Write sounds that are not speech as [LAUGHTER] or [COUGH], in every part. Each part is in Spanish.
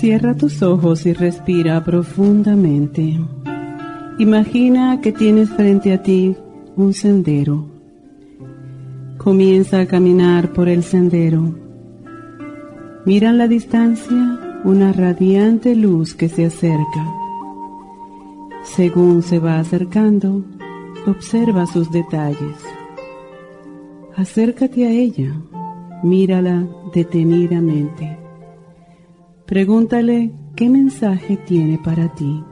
Cierra tus ojos y respira profundamente. Imagina que tienes frente a ti un sendero. Comienza a caminar por el sendero. Mira en la distancia una radiante luz que se acerca. Según se va acercando, observa sus detalles. Acércate a ella, mírala detenidamente. Pregúntale qué mensaje tiene para ti.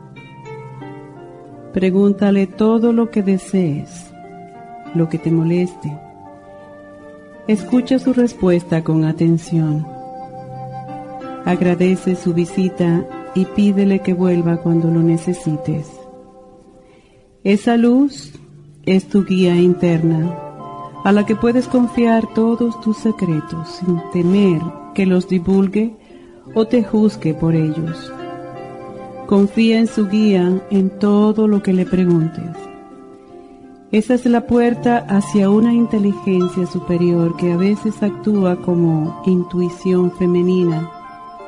Pregúntale todo lo que desees, lo que te moleste. Escucha su respuesta con atención. Agradece su visita y pídele que vuelva cuando lo necesites. Esa luz es tu guía interna, a la que puedes confiar todos tus secretos sin temer que los divulgue o te juzgue por ellos. Confía en su guía en todo lo que le preguntes. Esa es la puerta hacia una inteligencia superior que a veces actúa como intuición femenina,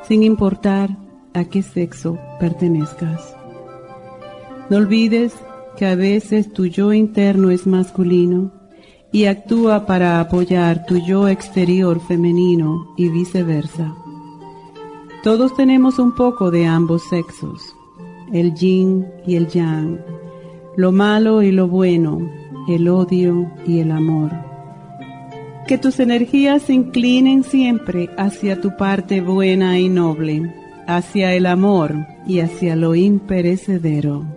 sin importar a qué sexo pertenezcas. No olvides que a veces tu yo interno es masculino y actúa para apoyar tu yo exterior femenino y viceversa. Todos tenemos un poco de ambos sexos, el yin y el yang, lo malo y lo bueno, el odio y el amor. Que tus energías se inclinen siempre hacia tu parte buena y noble, hacia el amor y hacia lo imperecedero.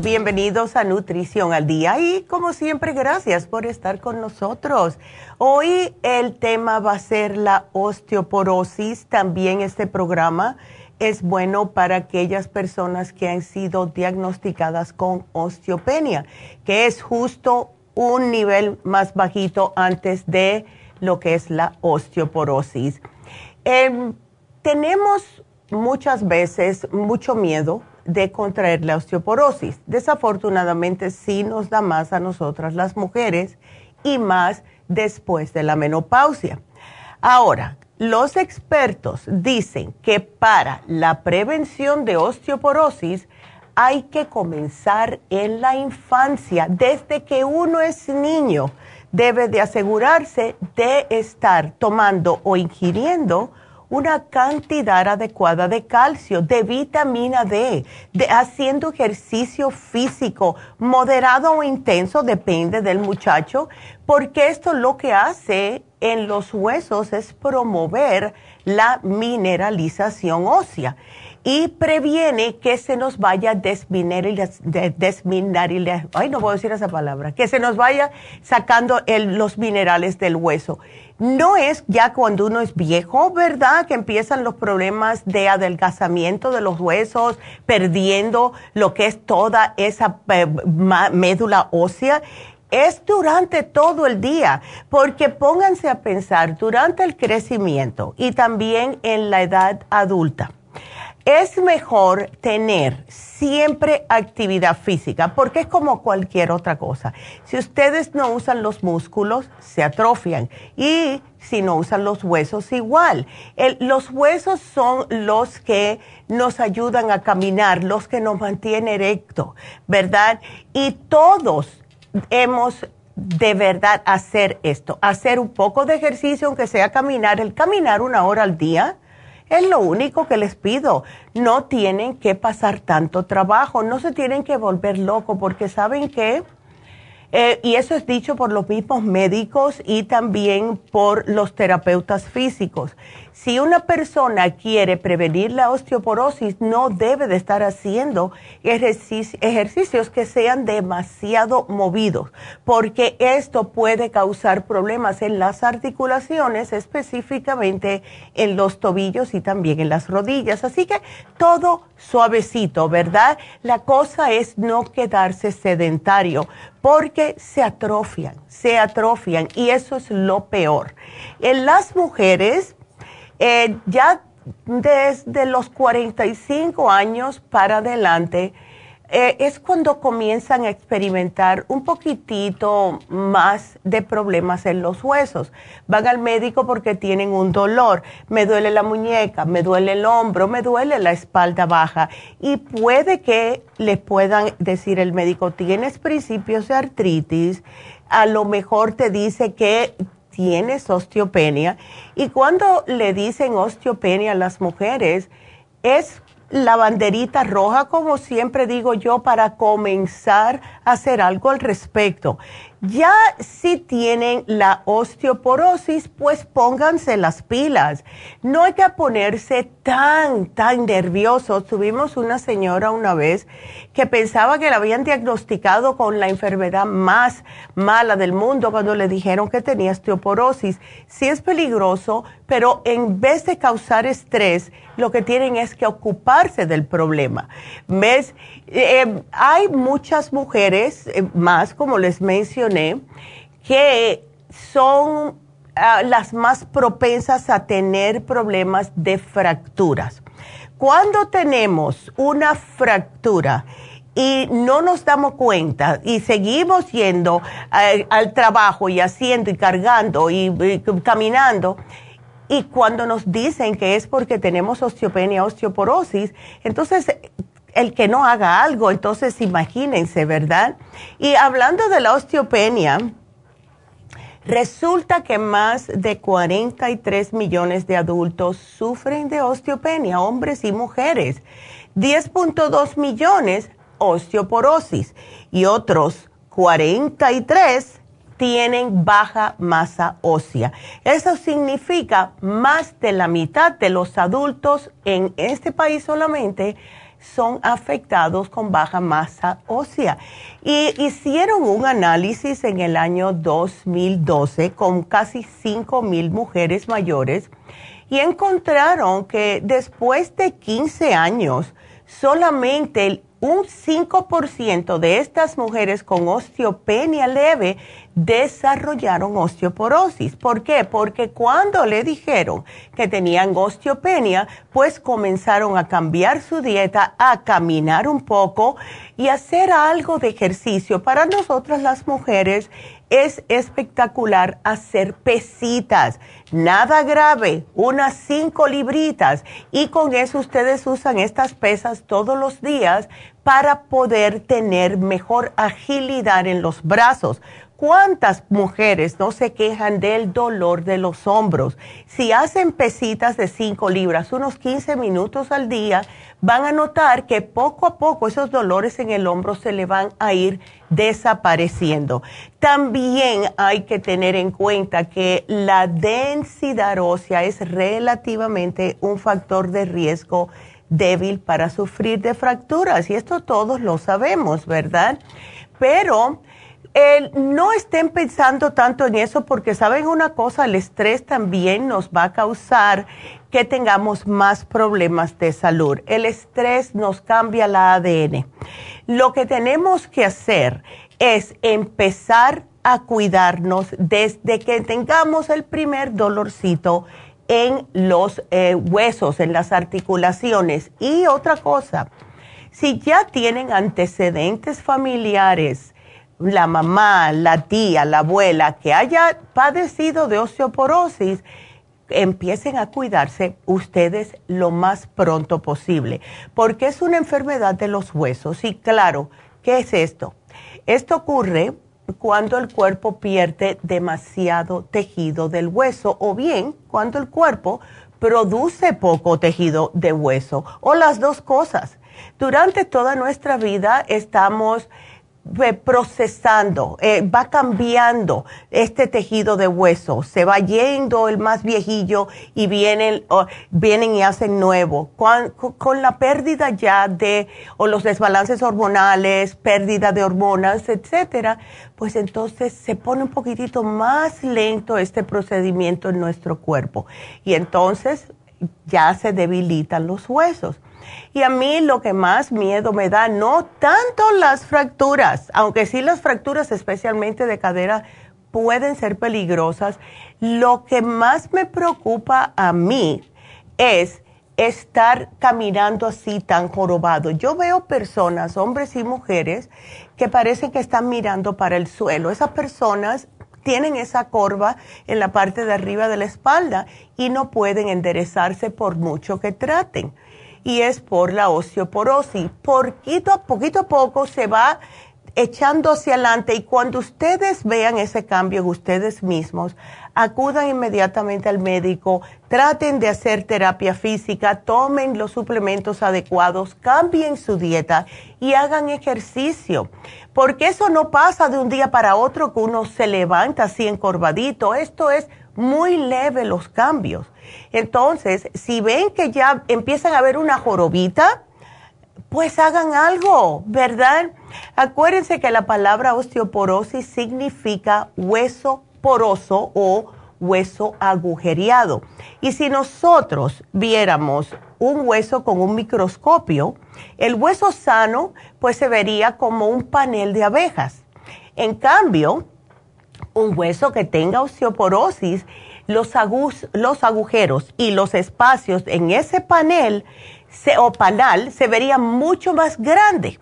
Bienvenidos a Nutrición al Día y como siempre gracias por estar con nosotros. Hoy el tema va a ser la osteoporosis, también este programa es bueno para aquellas personas que han sido diagnosticadas con osteopenia, que es justo un nivel más bajito antes de lo que es la osteoporosis. Em, tenemos muchas veces mucho miedo de contraer la osteoporosis. Desafortunadamente sí nos da más a nosotras las mujeres y más después de la menopausia. Ahora, los expertos dicen que para la prevención de osteoporosis hay que comenzar en la infancia, desde que uno es niño. Debe de asegurarse de estar tomando o ingiriendo una cantidad adecuada de calcio, de vitamina D, haciendo ejercicio físico moderado o intenso, depende del muchacho, porque esto lo que hace en los huesos es promover la mineralización ósea y previene que se nos vaya desmineralizar, ay no puedo decir esa palabra, que se nos vaya sacando los minerales del hueso. No es ya cuando uno es viejo, ¿verdad? Que empiezan los problemas de adelgazamiento de los huesos, perdiendo lo que es toda esa eh, médula ósea es durante todo el día, porque pónganse a pensar durante el crecimiento y también en la edad adulta. Es mejor tener siempre actividad física, porque es como cualquier otra cosa. Si ustedes no usan los músculos, se atrofian. Y si no usan los huesos, igual. los huesos son los que nos ayudan a caminar, los que nos mantienen erecto, ¿verdad? Y todos hemos de verdad hacer esto, hacer un poco de ejercicio, aunque sea caminar, el caminar una hora al día, es lo único que les pido. No tienen que pasar tanto trabajo, no se tienen que volver locos, porque saben que eh, y eso es dicho por los mismos médicos y también por los terapeutas físicos. Si una persona quiere prevenir la osteoporosis, no debe de estar haciendo ejercicios que sean demasiado movidos, porque esto puede causar problemas en las articulaciones, específicamente en los tobillos y también en las rodillas. Así que todo suavecito, ¿verdad? La cosa es no quedarse sedentario porque se atrofian, se atrofian y eso es lo peor. En las mujeres, eh, ya desde los 45 años para adelante, eh, es cuando comienzan a experimentar un poquitito más de problemas en los huesos. Van al médico porque tienen un dolor, me duele la muñeca, me duele el hombro, me duele la espalda baja y puede que le puedan decir el médico, tienes principios de artritis, a lo mejor te dice que tienes osteopenia y cuando le dicen osteopenia a las mujeres es la banderita roja, como siempre digo yo, para comenzar a hacer algo al respecto. Ya si tienen la osteoporosis, pues pónganse las pilas. No hay que ponerse tan, tan nerviosos. Tuvimos una señora una vez que pensaba que la habían diagnosticado con la enfermedad más mala del mundo cuando le dijeron que tenía osteoporosis. Sí es peligroso, pero en vez de causar estrés, lo que tienen es que ocuparse del problema. ¿Ves? Eh, hay muchas mujeres, eh, más como les mencioné, que son ah, las más propensas a tener problemas de fracturas. Cuando tenemos una fractura y no nos damos cuenta y seguimos yendo eh, al trabajo y haciendo y cargando y caminando, y cuando nos dicen que es porque tenemos osteopenia, osteoporosis, entonces el que no haga algo, entonces imagínense, ¿verdad? Y hablando de la osteopenia, resulta que más de 43 millones de adultos sufren de osteopenia, hombres y mujeres. 10.2 millones osteoporosis y otros 43 tienen baja masa ósea. Eso significa más de la mitad de los adultos en este país solamente son afectados con baja masa ósea. Y hicieron un análisis en el año 2012 con casi 5 mil mujeres mayores y encontraron que después de 15 años, solamente un 5% de estas mujeres con osteopenia leve desarrollaron osteoporosis. ¿Por qué? Porque cuando le dijeron que tenían osteopenia, pues comenzaron a cambiar su dieta, a caminar un poco y hacer algo de ejercicio. Para nosotras las mujeres es espectacular hacer pesitas, nada grave, unas cinco libritas y con eso ustedes usan estas pesas todos los días para poder tener mejor agilidad en los brazos ¿Cuántas mujeres no se quejan del dolor de los hombros? Si hacen pesitas de 5 libras, unos 15 minutos al día, van a notar que poco a poco esos dolores en el hombro se le van a ir desapareciendo. También hay que tener en cuenta que la densidad ósea es relativamente un factor de riesgo débil para sufrir de fracturas y esto todos lo sabemos, ¿verdad? Pero no estén pensando tanto en eso porque saben una cosa, el estrés también nos va a causar que tengamos más problemas de salud. El estrés nos cambia la ADN. Lo que tenemos que hacer es empezar a cuidarnos desde que tengamos el primer dolorcito en los eh, huesos, en las articulaciones. Y otra cosa, si ya tienen antecedentes familiares, la mamá, la tía, la abuela que haya padecido de osteoporosis, empiecen a cuidarse ustedes lo más pronto posible, porque es una enfermedad de los huesos. Y claro, ¿qué es esto? Esto ocurre cuando el cuerpo pierde demasiado tejido del hueso o bien cuando el cuerpo produce poco tejido de hueso o las dos cosas. Durante toda nuestra vida estamos procesando, eh, va cambiando este tejido de hueso, se va yendo el más viejillo y vienen, vienen y hacen nuevo. Con, con, la pérdida ya de, o los desbalances hormonales, pérdida de hormonas, etcétera, pues entonces se pone un poquitito más lento este procedimiento en nuestro cuerpo. Y entonces ya se debilitan los huesos. Y a mí lo que más miedo me da, no tanto las fracturas, aunque sí las fracturas, especialmente de cadera, pueden ser peligrosas. Lo que más me preocupa a mí es estar caminando así tan jorobado. Yo veo personas, hombres y mujeres, que parecen que están mirando para el suelo. Esas personas tienen esa corva en la parte de arriba de la espalda y no pueden enderezarse por mucho que traten y es por la osteoporosis. Poquito a poquito a poco se va echando hacia adelante y cuando ustedes vean ese cambio en ustedes mismos, acudan inmediatamente al médico, traten de hacer terapia física, tomen los suplementos adecuados, cambien su dieta y hagan ejercicio, porque eso no pasa de un día para otro que uno se levanta así encorvadito, esto es muy leve los cambios. Entonces, si ven que ya empiezan a ver una jorobita, pues hagan algo, ¿verdad? Acuérdense que la palabra osteoporosis significa hueso poroso o hueso agujereado. Y si nosotros viéramos un hueso con un microscopio, el hueso sano pues se vería como un panel de abejas. En cambio, un hueso que tenga osteoporosis, los, los agujeros y los espacios en ese panel o panal se verían mucho más grande.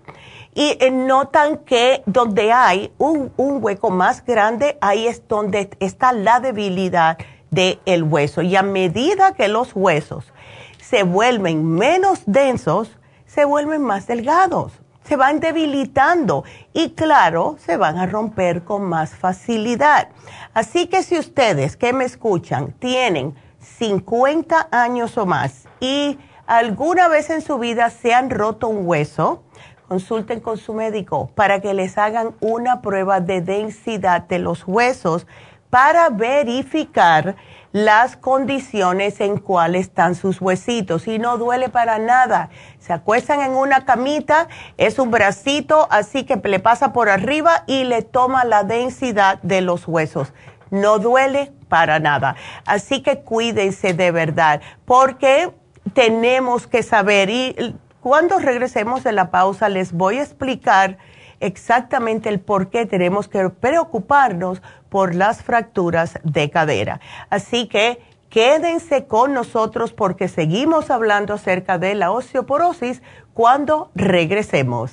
Y eh, notan que donde hay un, hueco más grande, ahí es donde está la debilidad del hueso. Y a medida que los huesos se vuelven menos densos, se vuelven más delgados se van debilitando y claro, se van a romper con más facilidad. Así que si ustedes que me escuchan tienen 50 años o más y alguna vez en su vida se han roto un hueso, consulten con su médico para que les hagan una prueba de densidad de los huesos para verificar las condiciones en cuales están sus huesitos y no duele para nada. Se acuestan en una camita, es un bracito, así que le pasa por arriba y le toma la densidad de los huesos. No duele para nada. Así que cuídense de verdad, porque tenemos que saber y cuando regresemos de la pausa les voy a explicar exactamente el por qué tenemos que preocuparnos por las fracturas de cadera. Así que quédense con nosotros porque seguimos hablando acerca de la osteoporosis cuando regresemos.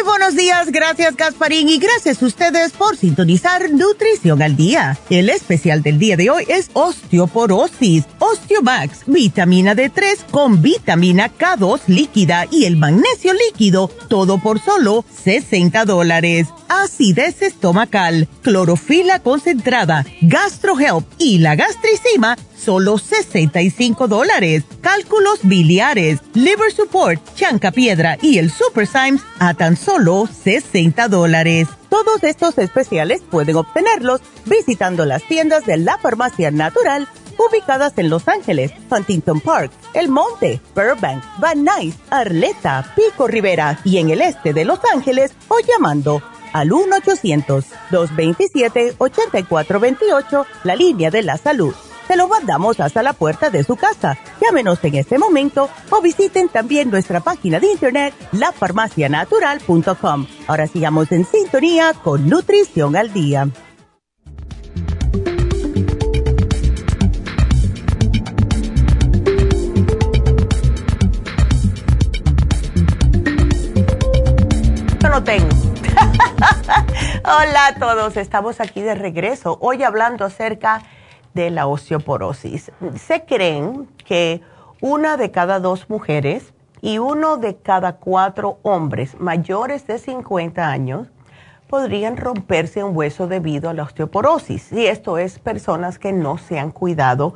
Buenos días, gracias Gasparín y gracias a ustedes por sintonizar Nutrición al Día. El especial del día de hoy es osteoporosis, Osteomax, vitamina D3 con vitamina K2 líquida y el magnesio líquido, todo por solo 60 dólares acidez estomacal, clorofila concentrada, gastrohelp y la gastricima, solo 65 dólares. Cálculos biliares, liver support, chanca piedra y el super Symes a tan solo 60 dólares. Todos estos especiales pueden obtenerlos visitando las tiendas de la farmacia natural ubicadas en Los Ángeles, Huntington Park, El Monte, Burbank, Van Nuys, Arleta, Pico Rivera y en el este de Los Ángeles o llamando al 1-800-227-8428, la línea de la salud. Se lo mandamos hasta la puerta de su casa. Llámenos en este momento o visiten también nuestra página de internet lafarmacianatural.com. Ahora sigamos en sintonía con Nutrición al Día. no tengo. [LAUGHS] Hola a todos, estamos aquí de regreso. Hoy hablando acerca de la osteoporosis. Se creen que una de cada dos mujeres y uno de cada cuatro hombres mayores de 50 años podrían romperse un hueso debido a la osteoporosis. Y esto es personas que no se han cuidado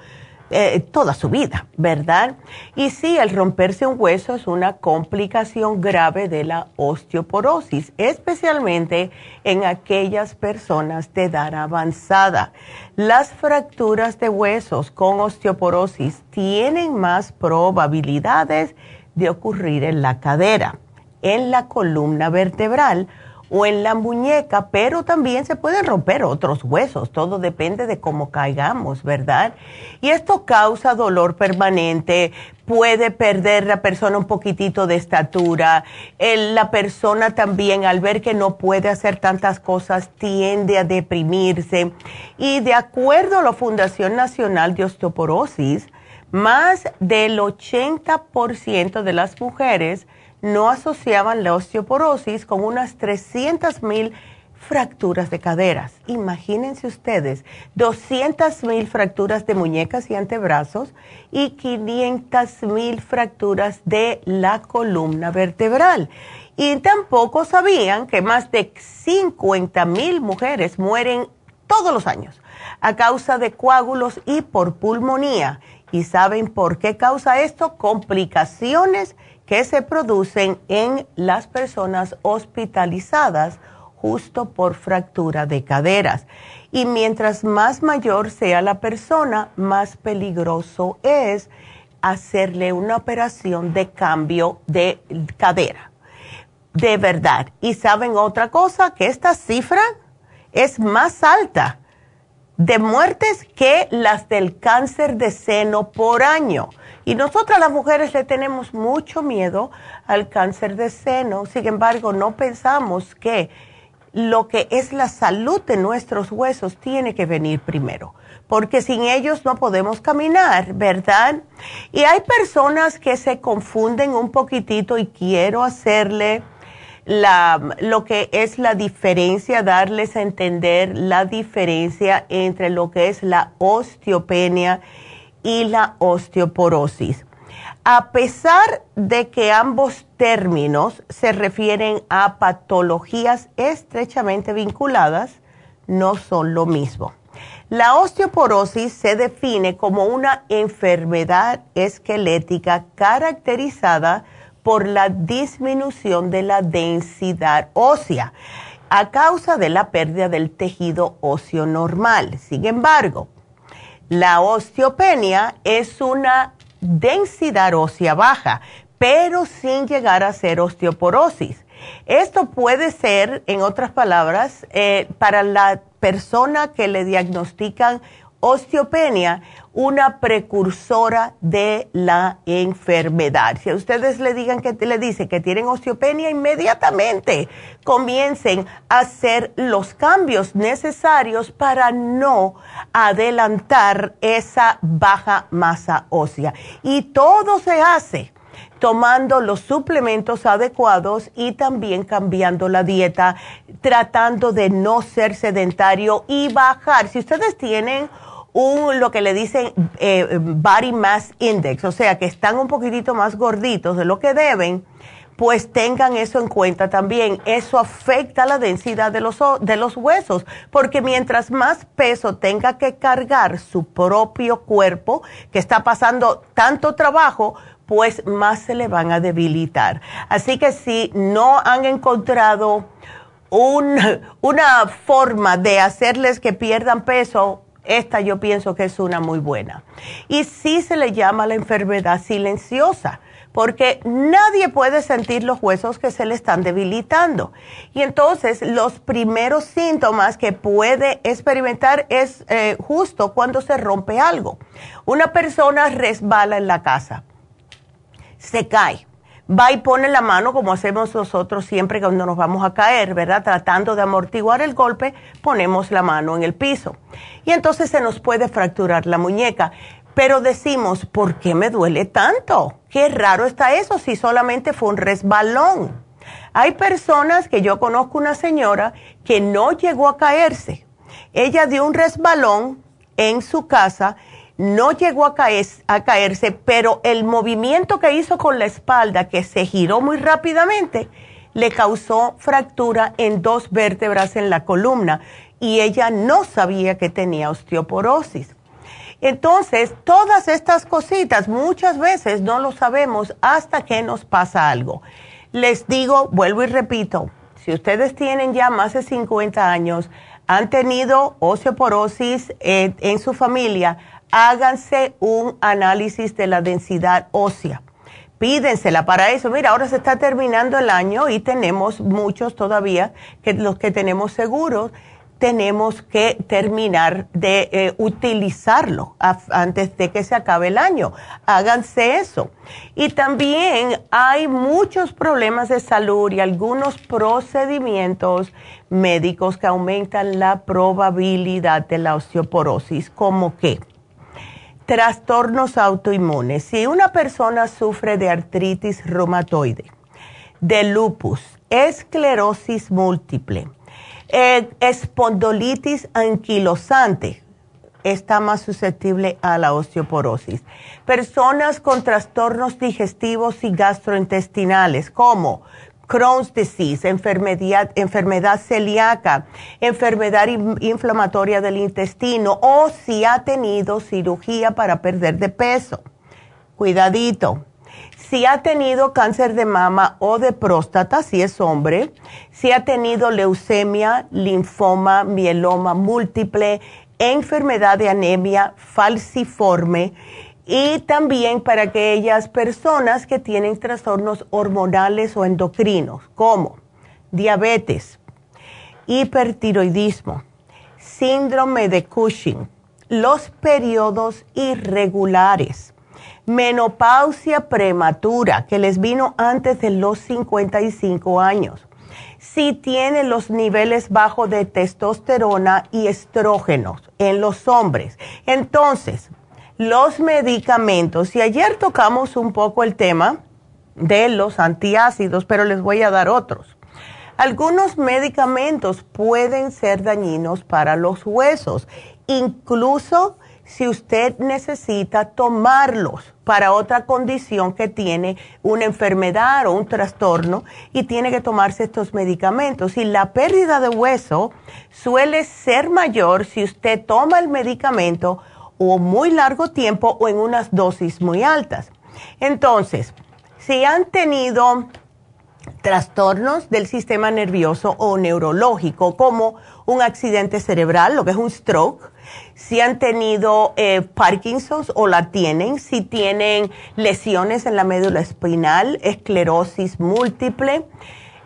eh, toda su vida, ¿verdad? Y sí, el romperse un hueso es una complicación grave de la osteoporosis, especialmente en aquellas personas de edad avanzada. Las fracturas de huesos con osteoporosis tienen más probabilidades de ocurrir en la cadera, en la columna vertebral, o en la muñeca, pero también se pueden romper otros huesos, todo depende de cómo caigamos, ¿verdad? Y esto causa dolor permanente, puede perder la persona un poquitito de estatura, la persona también al ver que no puede hacer tantas cosas tiende a deprimirse. Y de acuerdo a la Fundación Nacional de Osteoporosis, más del 80% de las mujeres no asociaban la osteoporosis con unas 300 mil fracturas de caderas. Imagínense ustedes, 200 mil fracturas de muñecas y antebrazos y 500 mil fracturas de la columna vertebral. Y tampoco sabían que más de 50 mil mujeres mueren todos los años a causa de coágulos y por pulmonía. ¿Y saben por qué causa esto? Complicaciones que se producen en las personas hospitalizadas justo por fractura de caderas. Y mientras más mayor sea la persona, más peligroso es hacerle una operación de cambio de cadera. De verdad. Y saben otra cosa, que esta cifra es más alta de muertes que las del cáncer de seno por año Y nosotras las mujeres le tenemos mucho miedo al cáncer de seno, sin embargo no pensamos que lo que es la salud de nuestros huesos tiene que venir primero, porque sin ellos no podemos caminar, ¿verdad? Y hay personas que se confunden un poquitito y quiero hacerle la, lo que es la diferencia, darles a entender la diferencia entre lo que es la osteopenia y la osteoporosis. A pesar de que ambos términos se refieren a patologías estrechamente vinculadas, no son lo mismo. La osteoporosis se define como una enfermedad esquelética caracterizada por la disminución de la densidad ósea a causa de la pérdida del tejido óseo normal. Sin embargo, la osteopenia es una densidad ósea baja, pero sin llegar a ser osteoporosis. Esto puede ser, en otras palabras, eh, para la persona que le diagnostican osteopenia, una precursora de la enfermedad. Si a ustedes le digan que le dice que tienen osteopenia, inmediatamente comiencen a hacer los cambios necesarios para no adelantar esa baja masa ósea. Y todo se hace tomando los suplementos adecuados y también cambiando la dieta, tratando de no ser sedentario y bajar. Si ustedes tienen un, lo que le dicen eh, body mass index, o sea, que están un poquitito más gorditos de lo que deben, pues tengan eso en cuenta también. Eso afecta la densidad de los, de los huesos, porque mientras más peso tenga que cargar su propio cuerpo, que está pasando tanto trabajo, pues más se le van a debilitar. Así que si no han encontrado un, una forma de hacerles que pierdan peso, esta yo pienso que es una muy buena. Y sí se le llama la enfermedad silenciosa, porque nadie puede sentir los huesos que se le están debilitando. Y entonces los primeros síntomas que puede experimentar es eh, justo cuando se rompe algo. Una persona resbala en la casa, se cae va y pone la mano como hacemos nosotros siempre cuando nos vamos a caer, ¿verdad? Tratando de amortiguar el golpe, ponemos la mano en el piso. Y entonces se nos puede fracturar la muñeca. Pero decimos, ¿por qué me duele tanto? Qué raro está eso si solamente fue un resbalón. Hay personas que yo conozco una señora que no llegó a caerse. Ella dio un resbalón en su casa no llegó a, caerse, pero el movimiento que hizo con la espalda, que se giró muy rápidamente, le causó fractura en dos vértebras en la columna y ella no sabía que tenía osteoporosis. Entonces, todas estas cositas muchas veces no lo sabemos hasta que nos pasa algo. Les digo, vuelvo y repito, si ustedes tienen ya más de 50 años, han tenido osteoporosis eh, en su familia, háganse un análisis de la densidad ósea. Pídensela para eso. Mira, ahora se está terminando el año y tenemos muchos todavía, que los que tenemos seguros, tenemos que terminar de eh, utilizarlo antes de que se acabe el año. Háganse eso. Y también hay muchos problemas de salud y algunos procedimientos médicos que aumentan la probabilidad de la osteoporosis, como que Trastornos autoinmunes. Si una persona sufre de artritis reumatoide, de lupus, esclerosis múltiple, eh, espondolitis anquilosante, está más susceptible a la osteoporosis. Personas con trastornos digestivos y gastrointestinales, como Crohn's disease, enfermedad, enfermedad celíaca, enfermedad inflamatoria del intestino o si ha tenido cirugía para perder de peso. Cuidadito. Si ha tenido cáncer de mama o de próstata, si es hombre, si ha tenido leucemia, linfoma, mieloma múltiple, enfermedad de anemia falciforme, y también para aquellas personas que tienen trastornos hormonales o endocrinos, como diabetes, hipertiroidismo, síndrome de Cushing, los periodos irregulares, menopausia prematura que les vino antes de los 55 años, si tienen los niveles bajos de testosterona y estrógenos en los hombres. Entonces, los medicamentos, y ayer tocamos un poco el tema de los antiácidos, pero les voy a dar otros. Algunos medicamentos pueden ser dañinos para los huesos, incluso si usted necesita tomarlos para otra condición que tiene una enfermedad o un trastorno y tiene que tomarse estos medicamentos. Y la pérdida de hueso suele ser mayor si usted toma el medicamento o muy largo tiempo o en unas dosis muy altas. Entonces, si han tenido trastornos del sistema nervioso o neurológico, como un accidente cerebral, lo que es un stroke, si han tenido eh, Parkinson's o la tienen, si tienen lesiones en la médula espinal, esclerosis múltiple,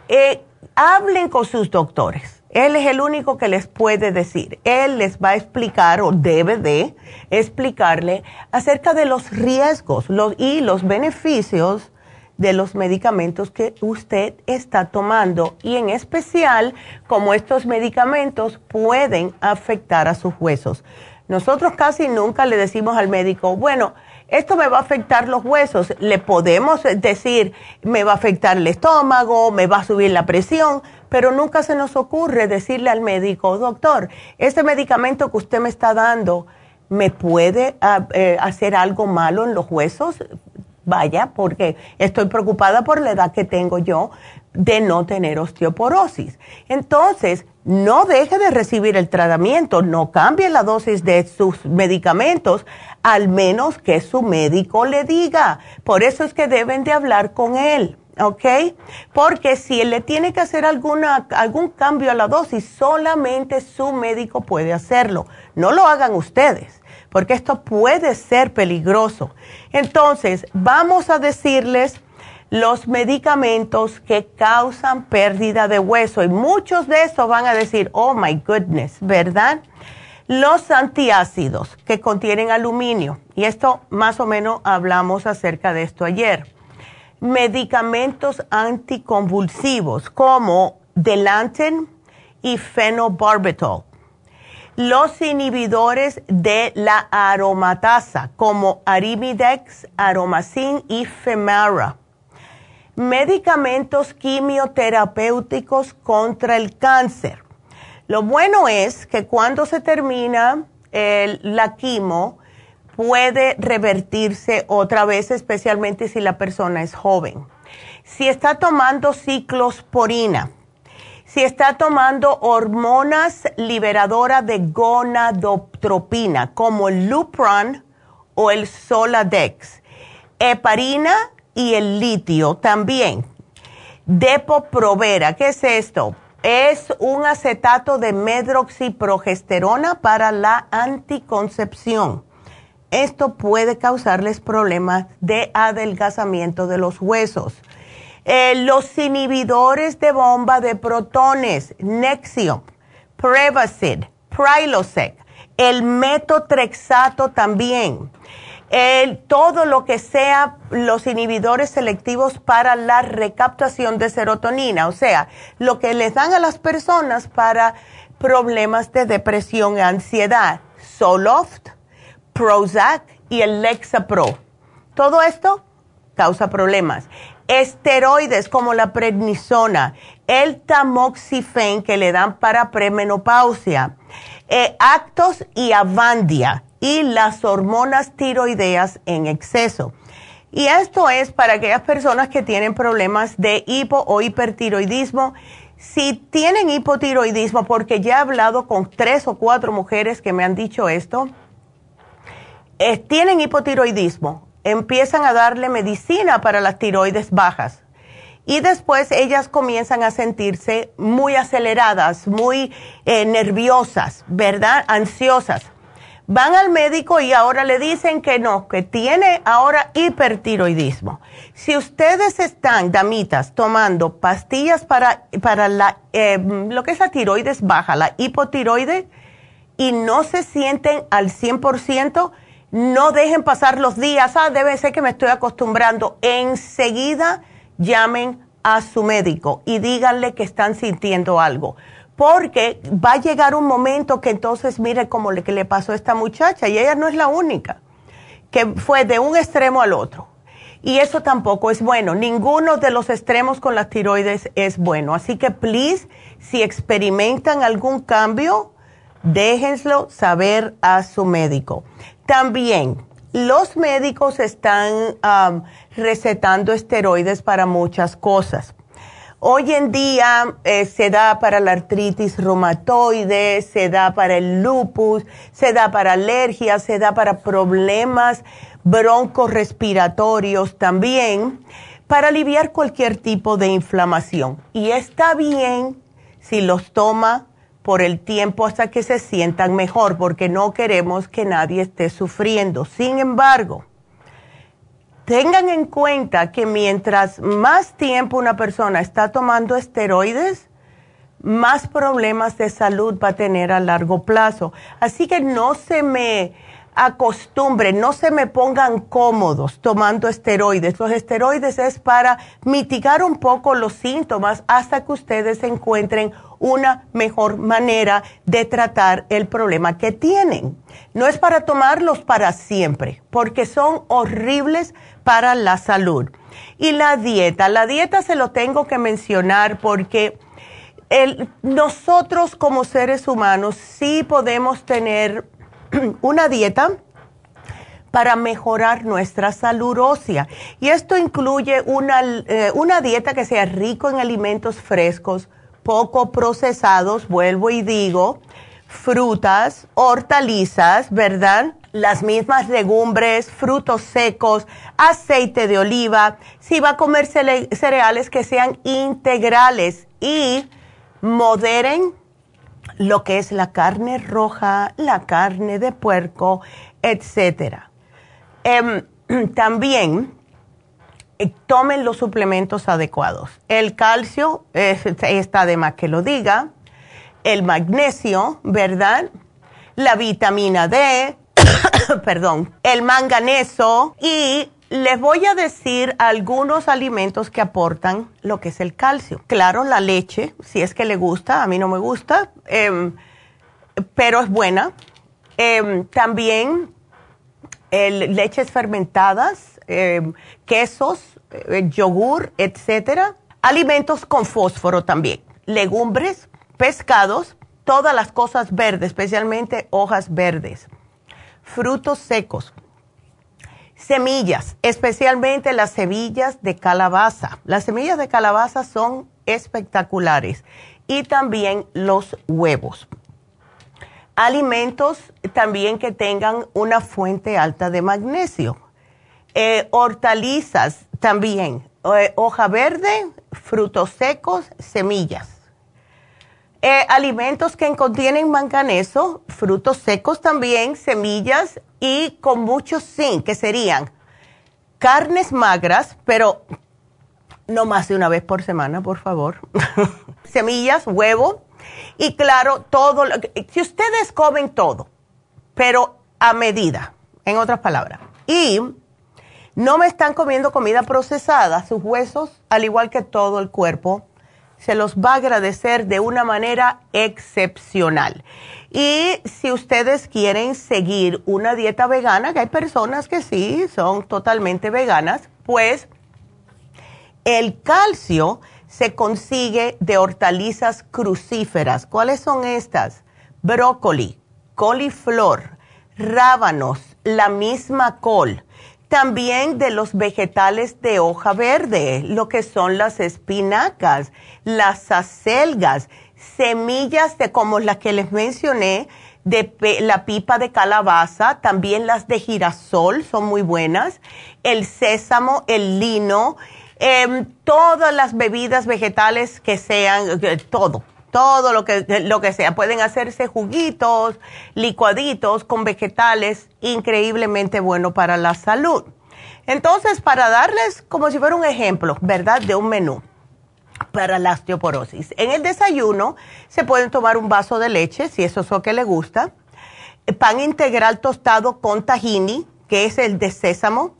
eh, hablen con sus doctores. Él es el único que les puede decir. Él les va a explicar o debe de explicarle acerca de los riesgos y los beneficios de los medicamentos que usted está tomando y en especial cómo estos medicamentos pueden afectar a sus huesos. Nosotros casi nunca le decimos al médico, bueno, esto me va a afectar los huesos. Le podemos decir, me va a afectar el estómago, me va a subir la presión, pero nunca se nos ocurre decirle al médico, doctor, este medicamento que usted me está dando, ¿me puede ah, eh, hacer algo malo en los huesos? vaya, porque estoy preocupada por la edad que tengo yo de no tener osteoporosis. Entonces, no deje de recibir el tratamiento, no cambie la dosis de sus medicamentos, al menos que su médico le diga. Por eso es que deben de hablar con él. ¿Ok? Porque si él le tiene que hacer alguna, algún cambio a la dosis, solamente su médico puede hacerlo. No lo hagan ustedes porque esto puede ser peligroso. Entonces, vamos a decirles los medicamentos que causan pérdida de hueso y muchos de esos van a decir, oh my goodness, ¿verdad? Los antiácidos que contienen aluminio, y esto más o menos hablamos acerca de esto ayer. Medicamentos anticonvulsivos como Delanten y Phenobarbital los inhibidores de la aromatasa como Arimidex, Aromacin y Femara. Medicamentos quimioterapéuticos contra el cáncer. Lo bueno es que cuando se termina la quimo, puede revertirse otra vez, especialmente si la persona es joven. Si está tomando ciclosporina, si está tomando hormonas liberadoras de gonadotropina, como el Lupron o el Soladex, heparina y el litio también. Depo-provera, ¿qué es esto? Es un acetato de medroxiprogesterona para la anticoncepción. Esto puede causarles problemas de adelgazamiento de los huesos eh, los inhibidores de bomba de protones, Nexium, Prevacid, Prilosec, el metotrexato también. todo lo que sea los inhibidores selectivos para la recaptación de serotonina, o sea, lo que les dan a las personas para problemas de depresión y ansiedad, Soloft, Prozac y el Lexapro. Todo esto causa problemas esteroides como la prednisona, el tamoxifen que le dan para premenopausia, eh, actos y avandia y las hormonas tiroideas en exceso. Y esto es para aquellas personas que tienen problemas de hipo o hipertiroidismo. Si tienen hipotiroidismo, porque ya he hablado con tres o cuatro mujeres que me han dicho esto, tienen hipotiroidismo, empiezan a darle medicina para las tiroides bajas. Y después ellas comienzan a sentirse muy aceleradas, muy eh, nerviosas, ¿verdad? Ansiosas. Van al médico y ahora le dicen que no, que tiene ahora hipertiroidismo. Si ustedes están, damitas, tomando pastillas para, para la, eh, lo que es la tiroides baja, la hipotiroide, y no se sienten al 100%, no dejen pasar los días, ah, debe ser que me estoy acostumbrando. Enseguida llamen a su médico y díganle que están sintiendo algo. Porque va a llegar un momento que entonces mire como le, que le pasó a esta muchacha y ella no es la única, que fue de un extremo al otro. Y eso tampoco es bueno. Ninguno de los extremos con las tiroides es bueno. Así que, please, si experimentan algún cambio, déjenslo saber a su médico. También, los médicos están recetando esteroides para muchas cosas. Hoy en día eh, se da para la artritis reumatoide, se da para el lupus, se da para alergias, se da para problemas broncorespiratorios también, para aliviar cualquier tipo de inflamación. Y está bien si los toma por el tiempo hasta que se sientan mejor, porque no queremos que nadie esté sufriendo. Sin embargo, tengan en cuenta que mientras más tiempo una persona está tomando esteroides, más problemas de salud va a tener a largo plazo. Así que no se me acostumbren, no se me pongan cómodos tomando esteroides. Los esteroides es para mitigar un poco los síntomas hasta que ustedes encuentren una mejor manera de tratar el problema que tienen. No es para tomarlos para siempre, porque son horribles para la salud. Y la dieta, la dieta se lo tengo que mencionar porque nosotros como seres humanos sí podemos tener [CLEARS THROAT] una dieta para mejorar nuestra salud. Y esto incluye una, eh, una dieta que sea rico en alimentos frescos, poco procesados, vuelvo y digo, frutas, hortalizas, ¿verdad? Las mismas legumbres, frutos secos, aceite de oliva. Si va a comer cereales que sean integrales y moderen lo que es la carne roja, la carne de puerco, etcétera. Em, [CLEARS THROAT] también eh, tomen los suplementos adecuados. El calcio está de más que lo diga, el magnesio, ¿verdad? La vitamina D, [COUGHS] perdón, el manganeso y les voy a decir algunos alimentos que aportan lo que es el calcio. Claro, la leche, si es que le gusta, a mí no me gusta, em, pero es buena. Em, también leches fermentadas, em, quesos, eh, yogur, etcétera. Alimentos con fósforo también. Legumbres, pescados, todas las cosas verdes, especialmente hojas verdes. Frutos secos Semillas, especialmente las semillas de calabaza. Las semillas de calabaza son espectaculares y también los huevos. Alimentos también que tengan una fuente alta de magnesio. Eh, hortalizas también, eh, hoja verde, frutos secos, semillas. Eh, alimentos que contienen manganeso, frutos secos también, semillas y con mucho zinc, que serían carnes magras, pero no más de una vez por semana, por favor. [LAUGHS] semillas, huevo y claro, todo. Lo si ustedes comen todo, pero a medida, en otras palabras, y no me están comiendo comida procesada, sus huesos, al igual que todo el cuerpo, se los va a agradecer de una manera excepcional. Y si ustedes quieren seguir una dieta vegana, que hay personas que sí son totalmente veganas, pues el calcio se consigue de hortalizas crucíferas. ¿Cuáles son estas? Brócoli, coliflor, rábanos, la misma col también de los vegetales de hoja verde, lo que son las espinacas, las acelgas, semillas de como las que les mencioné, de la pipa de calabaza, también las de girasol son muy buenas, el sésamo, el lino, em, todas las bebidas vegetales que sean, eh, todo, todo lo que, lo que sea. Pueden hacerse juguitos, licuaditos con vegetales, increíblemente bueno para la salud. Entonces, para darles como si fuera un ejemplo, ¿verdad? De un menú para la osteoporosis. En el desayuno se pueden tomar un vaso de leche, si eso es lo que le gusta. pan integral tostado con tahini, que es el de sésamo,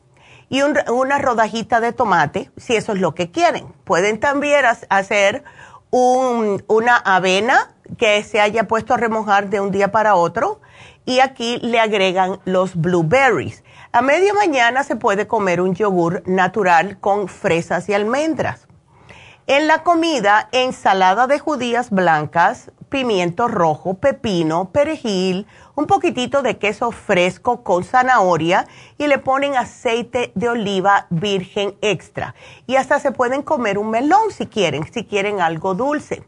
y una rodajita de tomate, si eso es lo que quieren. Pueden también hacer una avena que se haya puesto a remojar de un día para otro y aquí le agregan los blueberries. A media mañana se puede comer un yogur natural con fresas y almendras. En la comida, ensalada de judías blancas, pimiento rojo, pepino, perejil, un poquitito de queso fresco con zanahoria y le ponen aceite de oliva virgen extra. Y hasta se pueden comer un melón si quieren, si quieren algo dulce.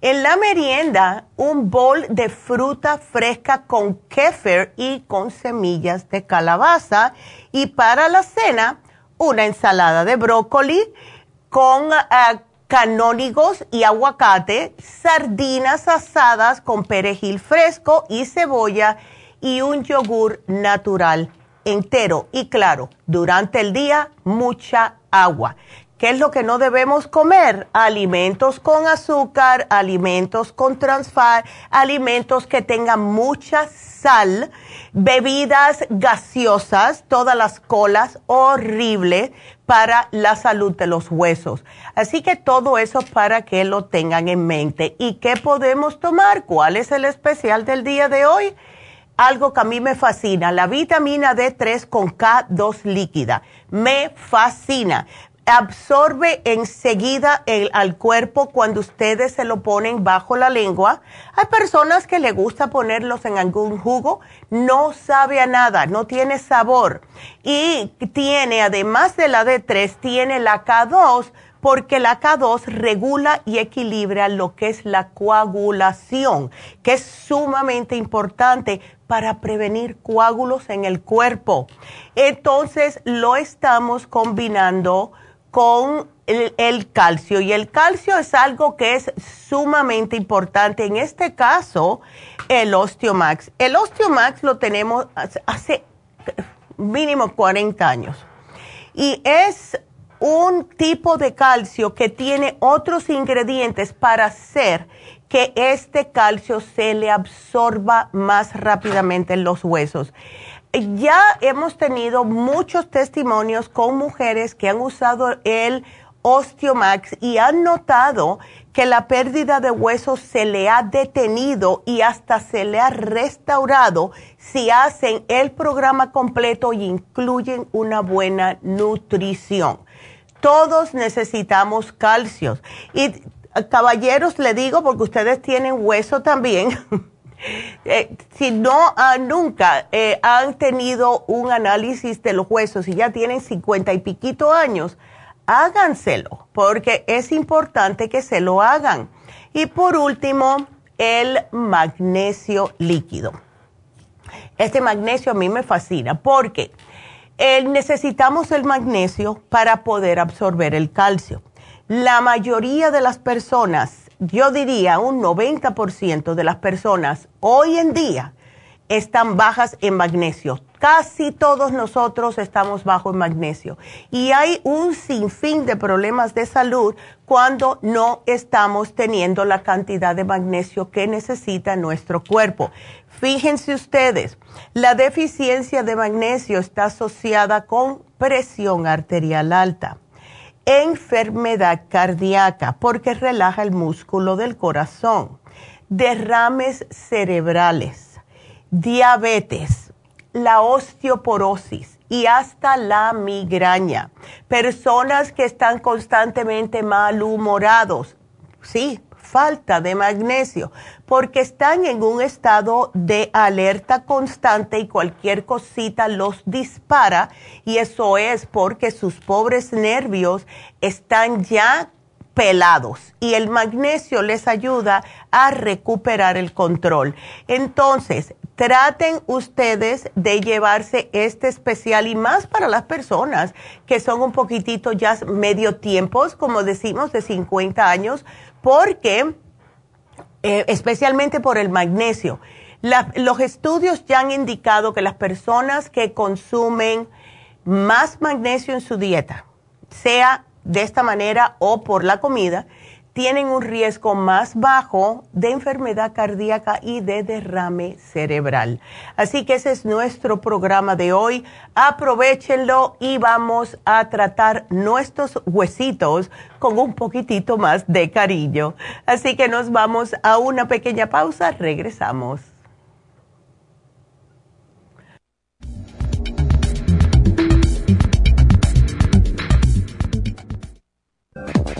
En la merienda, un bol de fruta fresca con kefir y con semillas de calabaza. Y para la cena, una ensalada de brócoli con uh, canónigos y aguacate, sardinas asadas con perejil fresco y cebolla y un yogur natural entero. Y claro, durante el día, mucha agua. ¿Qué es lo que no debemos comer? Alimentos con azúcar, alimentos con transfat, alimentos que tengan mucha sal, bebidas gaseosas, todas las colas, horrible para la salud de los huesos. Así que todo eso para que lo tengan en mente. ¿Y qué podemos tomar? ¿Cuál es el especial del día de hoy? Algo que a mí me fascina, la vitamina D3 con K2 líquida. Me fascina absorbe enseguida el, al cuerpo cuando ustedes se lo ponen bajo la lengua. Hay personas que le gusta ponerlos en algún jugo, no sabe a nada, no tiene sabor. Y tiene, además de la D3, tiene la K2 porque la K2 regula y equilibra lo que es la coagulación, que es sumamente importante para prevenir coágulos en el cuerpo. Entonces lo estamos combinando con el, calcio y el calcio es algo que es sumamente importante. En este caso, el Osteomax. El Osteomax lo tenemos hace mínimo 40 años y es un tipo de calcio que tiene otros ingredientes para hacer que este calcio se le absorba más rápidamente en los huesos ya hemos tenido muchos testimonios con mujeres que han usado el Osteomax y han notado que la pérdida de huesos se le ha detenido y hasta se le ha restaurado si hacen el programa completo y incluyen una buena nutrición. Todos necesitamos calcios. Y caballeros, le digo, porque ustedes tienen hueso también. [LAUGHS] Eh, si no nunca eh, han tenido un análisis de los huesos y ya tienen cincuenta y piquito años, háganselo, porque es importante que se lo hagan. Y por último, el magnesio líquido. Este magnesio a mí me fascina porque eh, necesitamos el magnesio para poder absorber el calcio. La mayoría de las personas yo diría un 90% de las personas hoy en día están bajas en magnesio. Casi todos nosotros estamos bajos en magnesio. Y hay un sinfín de problemas de salud cuando no estamos teniendo la cantidad de magnesio que necesita nuestro cuerpo. Fíjense ustedes, la deficiencia de magnesio está asociada con presión arterial alta enfermedad cardíaca porque relaja el músculo del corazón, derrames cerebrales, diabetes, la osteoporosis y hasta la migraña. Personas que están constantemente malhumorados, sí, falta de magnesio, porque están en un estado de alerta constante y cualquier cosita los dispara y eso es porque sus pobres nervios están ya pelados y el magnesio les ayuda a recuperar el control. Entonces, traten ustedes de llevarse este especial y más para las personas que son un poquitito ya medio tiempos, como decimos, de 50 años, porque, eh, especialmente por el magnesio, los estudios ya han indicado que las personas que consumen más magnesio en su dieta, sea de esta manera o por la comida, tienen un riesgo más bajo de enfermedad cardíaca y de derrame cerebral. Así que ese es nuestro programa de hoy. Aprovechenlo y vamos a tratar nuestros huesitos con un poquitito más de cariño. Así que nos vamos a una pequeña pausa. Regresamos.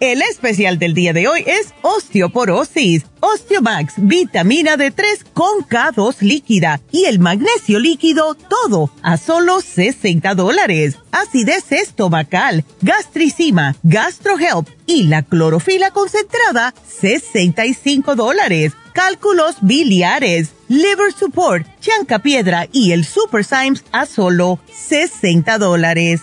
El especial del día de hoy es osteoporosis, Osteomax, vitamina D3 con K2 líquida y el magnesio líquido, todo a solo 60 dólares. Acidez estomacal, gastricima, gastrohelp y la clorofila concentrada, 65 dólares. Cálculos biliares, liver support, chanca piedra y el super Symes a solo 60 dólares.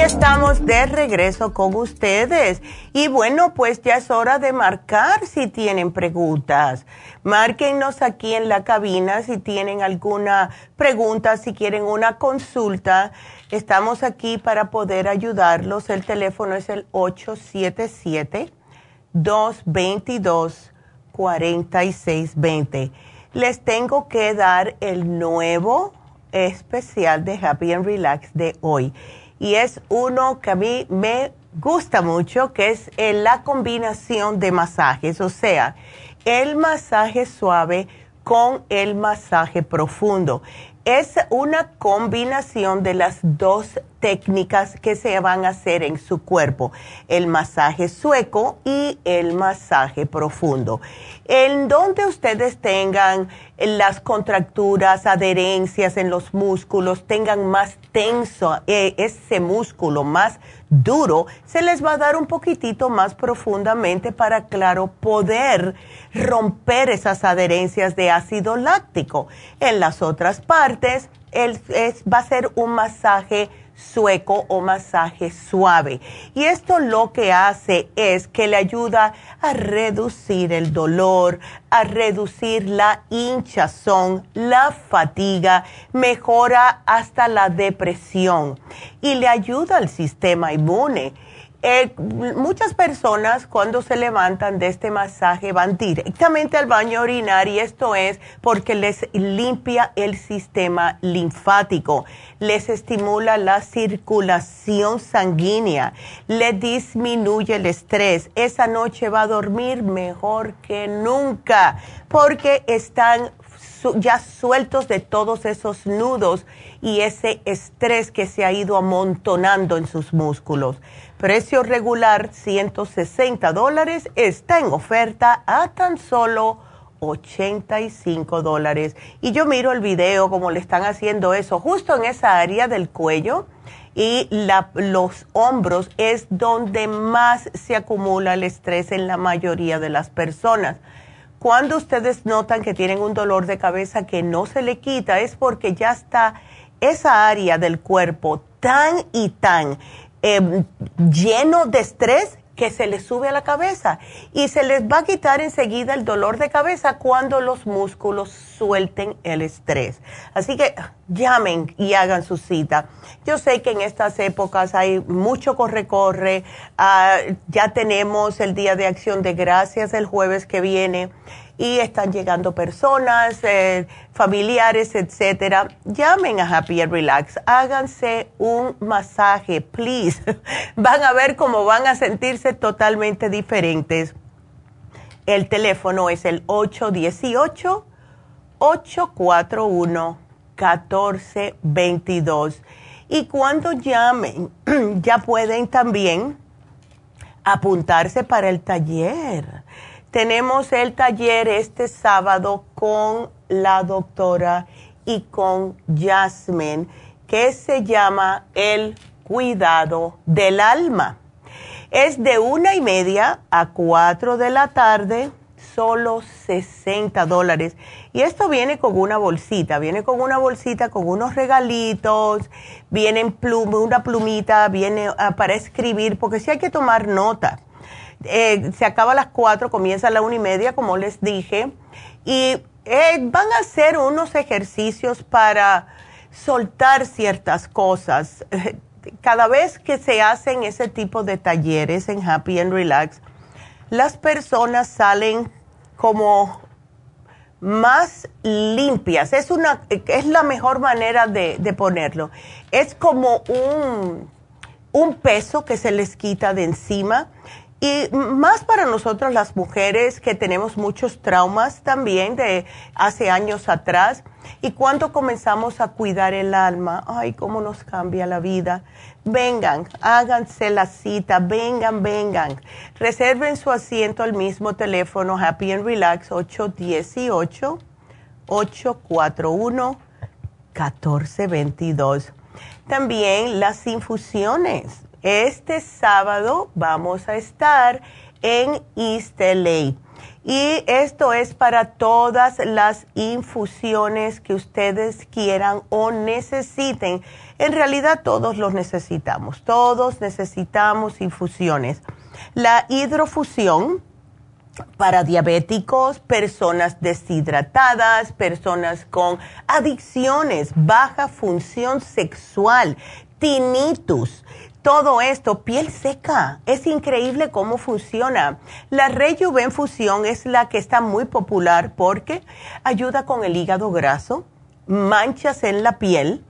Estamos de regreso con ustedes. Y bueno, pues ya es hora de marcar si tienen preguntas. Márquenos aquí en la cabina si tienen alguna pregunta, si quieren una consulta. Estamos aquí para poder ayudarlos. El teléfono es el 877-222-4620. Les tengo que dar el nuevo especial de Happy and Relax de hoy y es uno que a mí me gusta mucho, que es eh, la combinación de masajes, o sea, el masaje suave con el masaje profundo. Es una combinación de las dos técnicas que se van a hacer en su cuerpo, el masaje sueco y el masaje profundo. En donde ustedes tengan las contracturas, adherencias en los músculos, tengan más tenso eh, ese músculo, más duro, se les va a dar un poquitito más profundamente para, claro, poder romper esas adherencias de ácido láctico. En las otras partes, va a ser un masaje sueco o masaje suave. Y esto lo que hace es que le ayuda a reducir el dolor, a reducir la hinchazón, la fatiga, mejora hasta la depresión y le ayuda al sistema inmune eh, muchas personas cuando se levantan de este masaje van directamente al baño a orinar y esto es porque les limpia el sistema linfático, les estimula la circulación sanguínea, le disminuye el estrés. Esa noche va a dormir mejor que nunca porque están ya sueltos de todos esos nudos y ese estrés que se ha ido amontonando en sus músculos. Precio regular 160 dólares está en oferta a tan solo 85 dólares. Y yo miro el video como le están haciendo eso justo en esa área del cuello y los hombros es donde más se acumula el estrés en la mayoría de las personas. Cuando ustedes notan que tienen un dolor de cabeza que no se le quita es porque ya está esa área del cuerpo tan y tan Em, lleno de estrés que se les sube a la cabeza y se les va a quitar enseguida el dolor de cabeza cuando los músculos suelten el estrés. Así que llamen y hagan su cita. Yo sé que en estas épocas hay mucho corre-corre, ah, ya tenemos el Día de Acción de Gracias el jueves que viene y están llegando personas, eh, familiares, etcétera, llamen a Happy and Relax, háganse un masaje, please. [LAUGHS] van a ver cómo van a sentirse totalmente diferentes. El teléfono es el 818-841-1422. Y cuando llamen, [CLEARS THROAT] ya pueden también apuntarse para el taller tenemos el taller este sábado con la doctora y con Jasmine, que se llama El Cuidado del Alma. Es de una y media a cuatro de la tarde, solo 60 dólares. Y esto viene con una bolsita, viene con una bolsita con unos regalitos, viene una plumita, viene ah, para escribir, porque sí hay que tomar nota eh, se acaba a las 4, comienza a la una y media, como les dije, y eh, van a hacer unos ejercicios para soltar ciertas cosas. [LAUGHS] Cada vez que se hacen ese tipo de talleres en Happy and Relax, las personas salen como más limpias. Es, una, es la mejor manera de, de ponerlo. Es como un, un peso que se les quita de encima y más para nosotros las mujeres que tenemos muchos traumas también de hace años atrás. Y cuando comenzamos a cuidar el alma, ay, cómo nos cambia la vida. Vengan, háganse la cita, vengan, vengan. Reserven su asiento al mismo teléfono Happy and Relax 818 841 1422. También las infusiones este sábado vamos a estar en East. Y esto es para todas las infusiones que ustedes quieran o necesiten. En realidad todos los necesitamos, todos necesitamos infusiones. La hidrofusión para diabéticos, personas deshidratadas, personas con adicciones, baja función sexual, tinnitus todo esto, piel seca. Es increíble cómo funciona. La Rejuvenfusión es la que está muy popular porque ayuda con el hígado graso, manchas en la piel.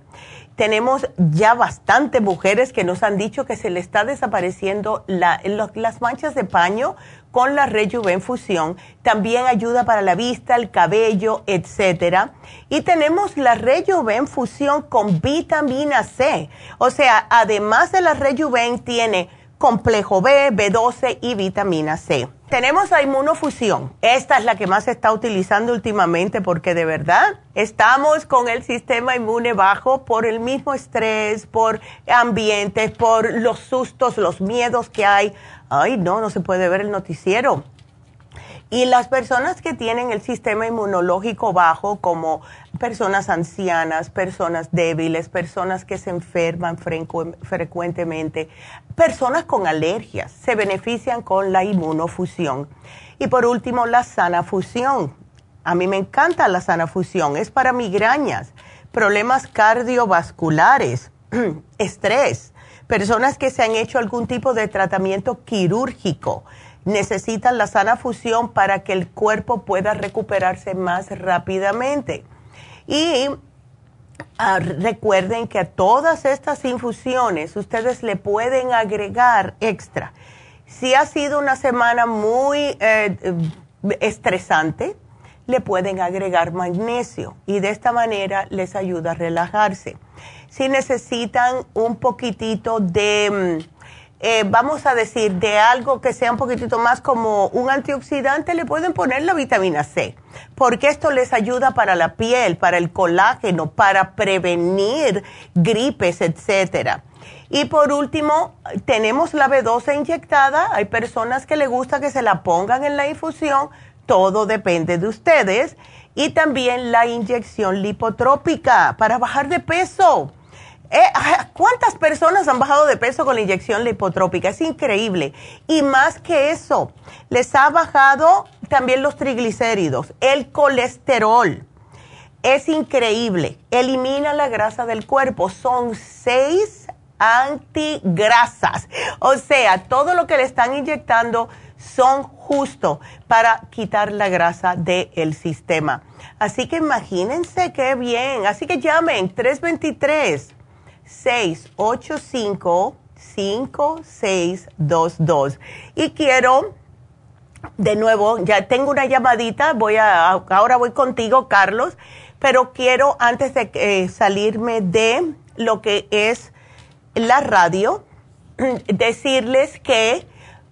Tenemos ya bastantes mujeres que nos han dicho que se le está desapareciendo las manchas de paño con la Rejuvenfusión. También ayuda para la vista, el cabello, etcétera. Y tenemos la Rejuvenfusión con vitamina C. O sea, además de la Rejuven tiene complejo B, B12 y vitamina C. Tenemos la inmunofusión. Esta es la que más se está utilizando últimamente porque de verdad estamos con el sistema inmune bajo por el mismo estrés, por ambientes, por los sustos, los miedos que hay ay, no, no se puede ver el noticiero. Y las personas que tienen el sistema inmunológico bajo, como personas ancianas, personas débiles, personas que se enferman frecuentemente, personas con alergias, se benefician con la inmunofusión. Y por último, la sana fusión. A mí me encanta la sana fusión. Es para migrañas, problemas cardiovasculares, [CLEARS THROAT] estrés Personas que se han hecho algún tipo de tratamiento quirúrgico necesitan la sana fusión para que el cuerpo pueda recuperarse más rápidamente. Y ah, recuerden que a todas estas infusiones ustedes le pueden agregar extra. Si ha sido una semana muy eh, estresante, le pueden agregar magnesio y de esta manera les ayuda a relajarse si necesitan un poquitito de, mm, eh, vamos a decir, de algo que sea un poquitito más como un antioxidante, le pueden poner la vitamina C, porque esto les ayuda para la piel, para el colágeno, para prevenir gripes, etcétera. Y por último, tenemos la B12 inyectada. Hay personas que les gusta que se la pongan en la infusión. Todo depende de ustedes. Y también la inyección lipotrópica para bajar de peso Eh, ¿Cuántas personas han bajado de peso con la inyección lipotrópica? Es increíble. Y más que eso, les ha bajado también los triglicéridos, el colesterol. Es increíble. Elimina la grasa del cuerpo. Son seis antigrasas. O sea, todo lo que le están inyectando son justo para quitar la grasa del sistema. Así que imagínense qué bien. Así que llamen 323 685 5622. Y quiero de nuevo, ya tengo una llamadita, voy a ahora voy contigo, Carlos, pero quiero antes de eh, salirme de lo que es la radio, [CLEARS THROAT] decirles que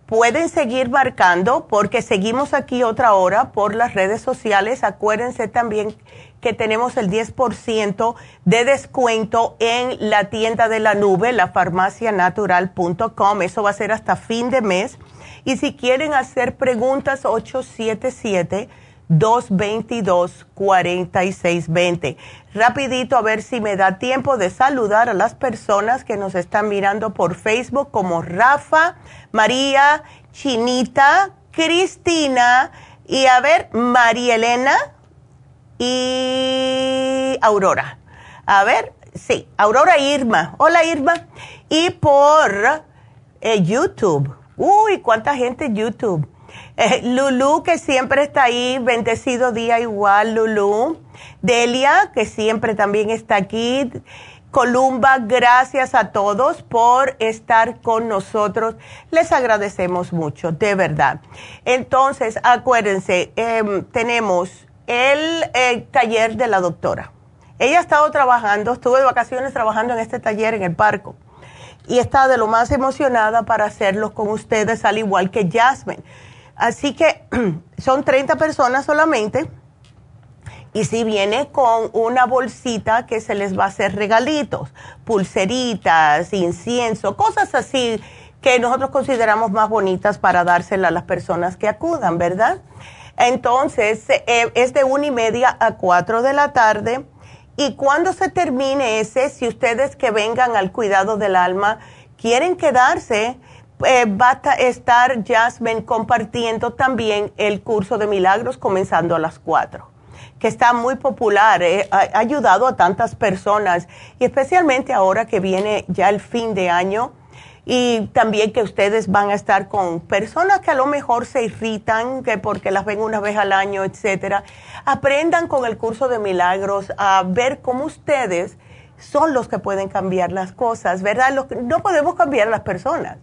pueden seguir marcando porque seguimos aquí otra hora por las redes sociales. Acuérdense también que tenemos el 10% de descuento en la tienda de la nube, la farmacianatural.com. Eso va a ser hasta fin de mes. Y si quieren hacer preguntas, 877 222-4620. Rapidito a ver si me da tiempo de saludar a las personas que nos están mirando por Facebook como Rafa, María, Chinita, Cristina y a ver, María Elena y Aurora. A ver, sí, Aurora Irma. Hola Irma. Y por eh, YouTube. Uy, cuánta gente en YouTube. Eh, Lulu, que siempre está ahí, bendecido día igual, Lulu. Delia, que siempre también está aquí. Columba, gracias a todos por estar con nosotros. Les agradecemos mucho, de verdad. Entonces, acuérdense, em, tenemos el, el, taller de la doctora. Ella ha estado trabajando, estuvo de vacaciones trabajando en este taller en el parco y está de lo más emocionada para hacerlo con ustedes, al igual que Jasmine. Así que [CLEARS THROAT] son 30 personas solamente. Y si viene con una bolsita que se les va a hacer regalitos, pulseritas, incienso, cosas así que nosotros consideramos más bonitas para dársela a las personas que acudan, ¿verdad? Entonces, eh, es de una y media a cuatro de la tarde. Y cuando se termine ese, si ustedes que vengan al cuidado del alma quieren quedarse, eh, va a estar Jasmine compartiendo también el curso de milagros comenzando a las 4, que está muy popular, eh, ha, ayudado a tantas personas y especialmente ahora que viene ya el fin de año y también que ustedes van a estar con personas que a lo mejor se irritan que porque las ven una vez al año, etcétera. Aprendan con el curso de milagros a ver cómo ustedes son los que pueden cambiar las cosas, ¿verdad? no podemos cambiar las personas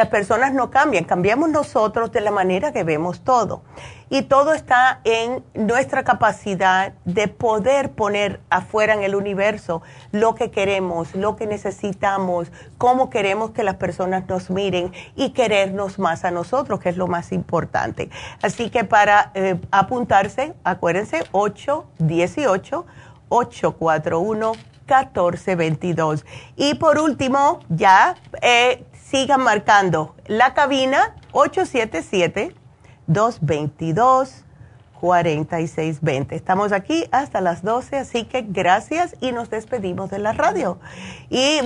las personas no cambian, cambiamos nosotros de la manera que vemos todo. Y todo está en nuestra capacidad de poder poner afuera en el universo lo que queremos, lo que necesitamos, cómo queremos que las personas nos miren y querernos más a nosotros, que es lo más importante. Así que para eh, apuntarse, acuérdense, 818 841 1422. Y por último, ya eh, sigan marcando la cabina 877-222-4620. Estamos aquí hasta las 12, así que gracias y nos despedimos de la radio. Y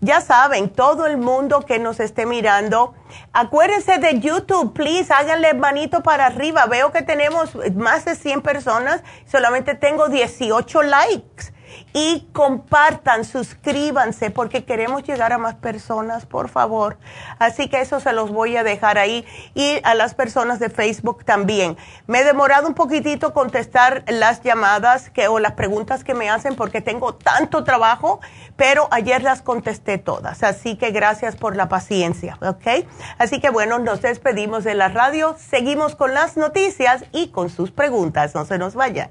ya saben, todo el mundo que nos esté mirando, acuérdense de YouTube, please, háganle manito para arriba. Veo que tenemos más de 100 personas, solamente tengo 18 likes y compartan, suscríbanse porque queremos llegar a más personas, por favor. Así que eso se los voy a dejar ahí y a las personas de Facebook también. Me he demorado un poquitito contestar las llamadas que, o las preguntas que me hacen porque tengo tanto trabajo, pero ayer las contesté todas. Así que gracias por la paciencia, ¿ok? Así que bueno, nos despedimos de la radio, seguimos con las noticias y con sus preguntas. No se nos vayan.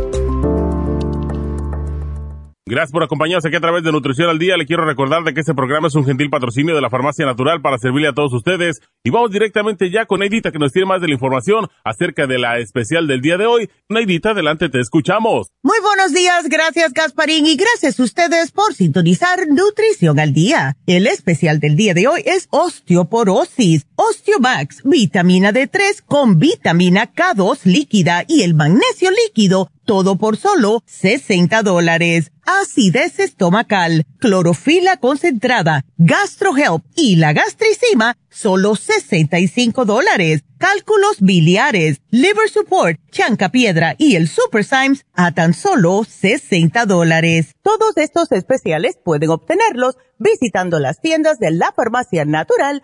Gracias por acompañarnos aquí a través de Nutrición al Día. Le quiero recordar de que este programa es un gentil patrocinio de la Farmacia Natural para servirle a todos ustedes. Y vamos directamente ya con Neidita que nos tiene más de la información acerca de la especial del día de hoy. Neidita, adelante, te escuchamos. Muy buenos días, gracias Gasparín y gracias a ustedes por sintonizar Nutrición al Día. El especial del día de hoy es osteoporosis, Osteomax, vitamina D3 con vitamina K2 líquida y el magnesio líquido todo por solo 60 dólares. Acidez estomacal, clorofila concentrada, gastrohelp y la gastricima, solo 65 dólares. Cálculos biliares, liver support, chanca piedra y el super Symes a tan solo 60 dólares. Todos estos especiales pueden obtenerlos visitando las tiendas de la farmacia natural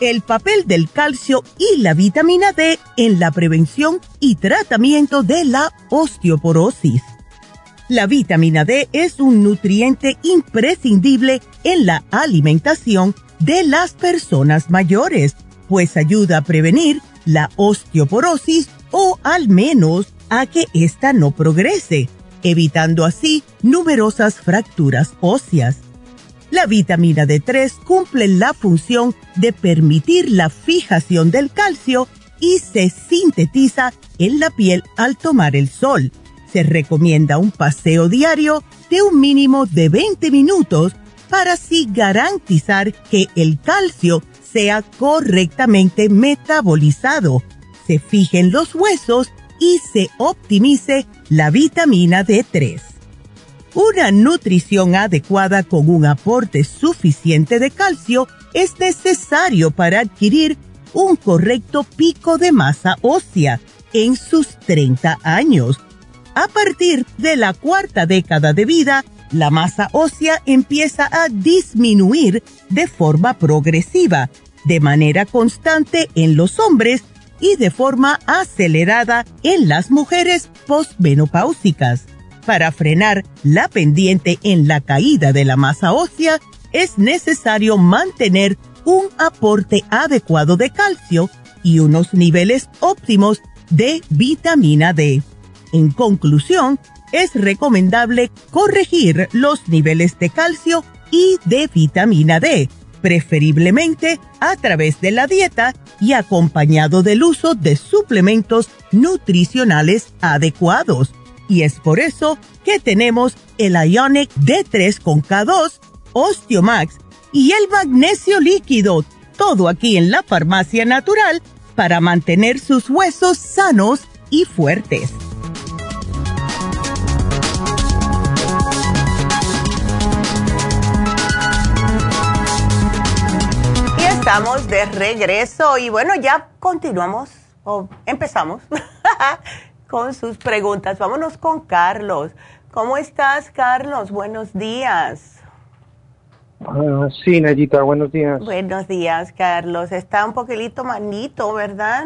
El papel del calcio y la vitamina D en la prevención y tratamiento de la osteoporosis. La vitamina D es un nutriente imprescindible en la alimentación de las personas mayores, pues ayuda a prevenir la osteoporosis o al menos a que ésta no progrese, evitando así numerosas fracturas óseas. La vitamina D3 cumple la función de permitir la fijación del calcio y se sintetiza en la piel al tomar el sol. Se recomienda un paseo diario de un mínimo de 20 minutos para así garantizar que el calcio sea correctamente metabolizado, se fijen los huesos y se optimice la vitamina D3. Una nutrición adecuada con un aporte suficiente de calcio es necesario para adquirir un correcto pico de masa ósea en sus 30 años. A partir de la cuarta década de vida, la masa ósea empieza a disminuir de forma progresiva, de manera constante en los hombres y de forma acelerada en las mujeres postmenopáusicas. Para frenar la pendiente en la caída de la masa ósea, es necesario mantener un aporte adecuado de calcio y unos niveles óptimos de vitamina D. En conclusión, es recomendable corregir los niveles de calcio y de vitamina D, preferiblemente a través de la dieta y acompañado del uso de suplementos nutricionales adecuados. Y es por eso que tenemos el Ionic D3 con K2, Osteomax y el magnesio líquido, todo aquí en la farmacia natural para mantener sus huesos sanos y fuertes. Y estamos de regreso y bueno, ya continuamos o empezamos [LAUGHS] con sus preguntas. Vámonos con Carlos. ¿Cómo estás, Carlos? Buenos días. Ah, sí, Nayita, buenos días. Buenos días, Carlos. Está un poquitito manito, ¿verdad?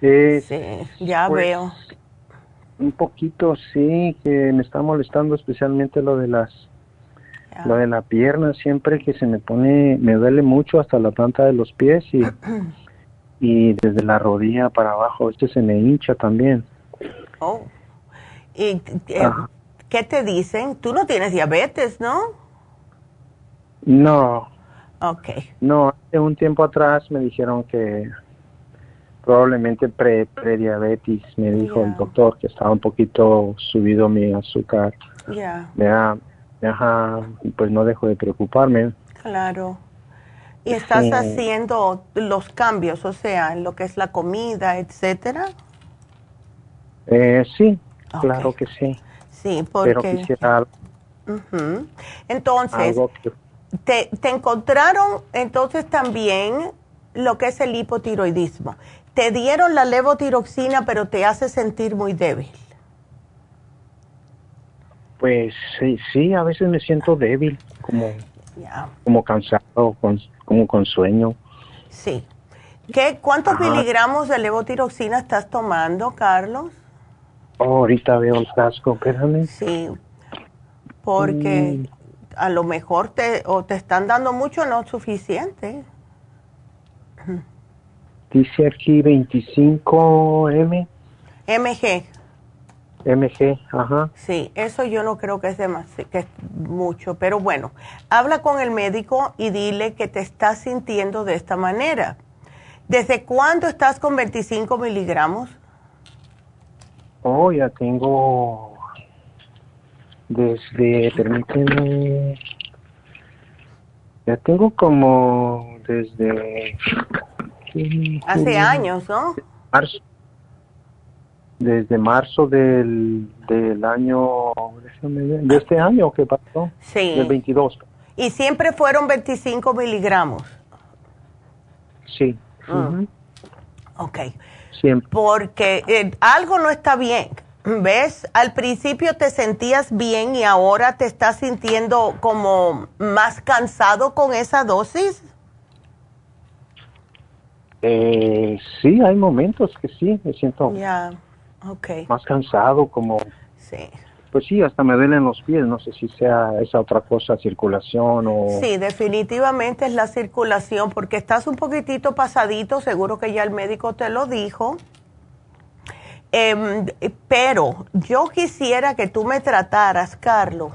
Eh, sí, ya pues, veo. Un poquito, sí, que me está molestando especialmente lo de las, Ya. lo de la pierna, siempre que se me pone, me duele mucho hasta la planta de los pies y, [CLEARS THROAT] y desde la rodilla para abajo, este se me hincha también. Oh. ¿Y eh, qué te dicen? Tú no tienes diabetes, ¿no? No, Ok. no, hace un tiempo atrás me dijeron que probablemente pre, prediabetes, me dijo el doctor que estaba un poquito subido mi azúcar. Ya, da, ajá, pues no dejo de preocuparme. claro. ¿Y estás Sí. haciendo los cambios, o sea, en lo que es la comida, etcétera? Eh, sí, claro que sí, Sí, pero porque... Ujú. Entonces, que... te, te encontraron entonces también lo que es el hipotiroidismo. Te dieron la levotiroxina, pero te hace sentir muy débil. Pues sí, sí, a veces me siento débil, como, Como cansado, con, como con sueño. sí. ¿Qué, ¿Cuántos Ajá. miligramos de levotiroxina estás tomando, Carlos? Oh, ahorita veo el casco, espérame. Sí, porque Mm. a lo mejor te, o te están dando mucho, no suficiente. Dice aquí 25M, MG, MG, ajá. sí, eso yo no creo que es, demasi- que es mucho, pero bueno, habla con el médico y dile que te estás sintiendo de esta manera. ¿Desde cuándo estás con 25 miligramos? Oh, ya tengo desde, permíteme, ya tengo como desde Hace años, ¿no? marzo, desde marzo del, del año, de este año que pasó, Sí. del 22, Y siempre fueron 25 miligramos. sí, ujú, Ok. siempre, porque eh, algo no está bien. [CLEARS THROAT] ¿Ves? Al principio te sentías bien y ahora te estás sintiendo como más cansado con esa dosis. eh, sí, hay momentos que sí, me siento Ya, ok, más cansado, como, sí. pues sí, hasta me duelen los pies, no sé si sea esa otra cosa, circulación o... Sí, definitivamente es la circulación porque estás un poquitito pasadito, seguro que ya el médico te lo dijo. Em, pero yo quisiera que tú me trataras, Carlos,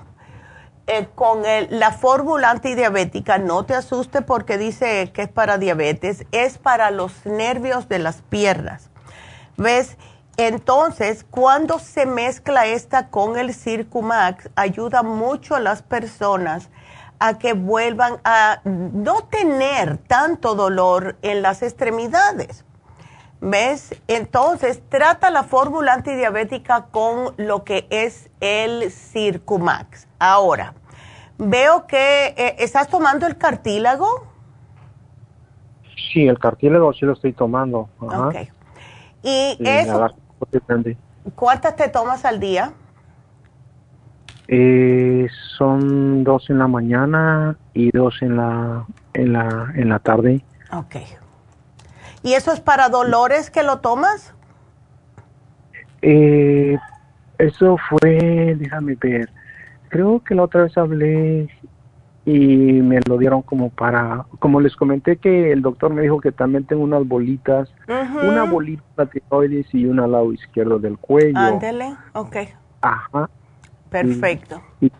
eh, con el- la fórmula antidiabética. No te asuste porque dice que es para diabetes, es para los nervios de las piernas. ¿Ves? Entonces, cuando se mezcla esta con el Circumax, ayuda mucho a las personas a que vuelvan a no tener tanto dolor en las extremidades. ¿Ves? Entonces, trata la fórmula antidiabética con lo que es el Circumax. Ahora, veo que eh, estás tomando el cartílago. Sí, el cartílago sí lo estoy tomando. Ajá. Ok. Y eso, ¿cuántas te tomas al día? Eh, son dos en la mañana y dos en la en la en la tarde. Ok. ¿Y eso es para dolores que lo tomas? Eh, eso fue, déjame ver. Creo que la otra vez hablé y me lo dieron como para, como les comenté que el doctor me dijo que también tengo unas bolitas, una bolita de tiroides y una al lado izquierdo del cuello. Ándele. Ok. Ajá. Perfecto. Y,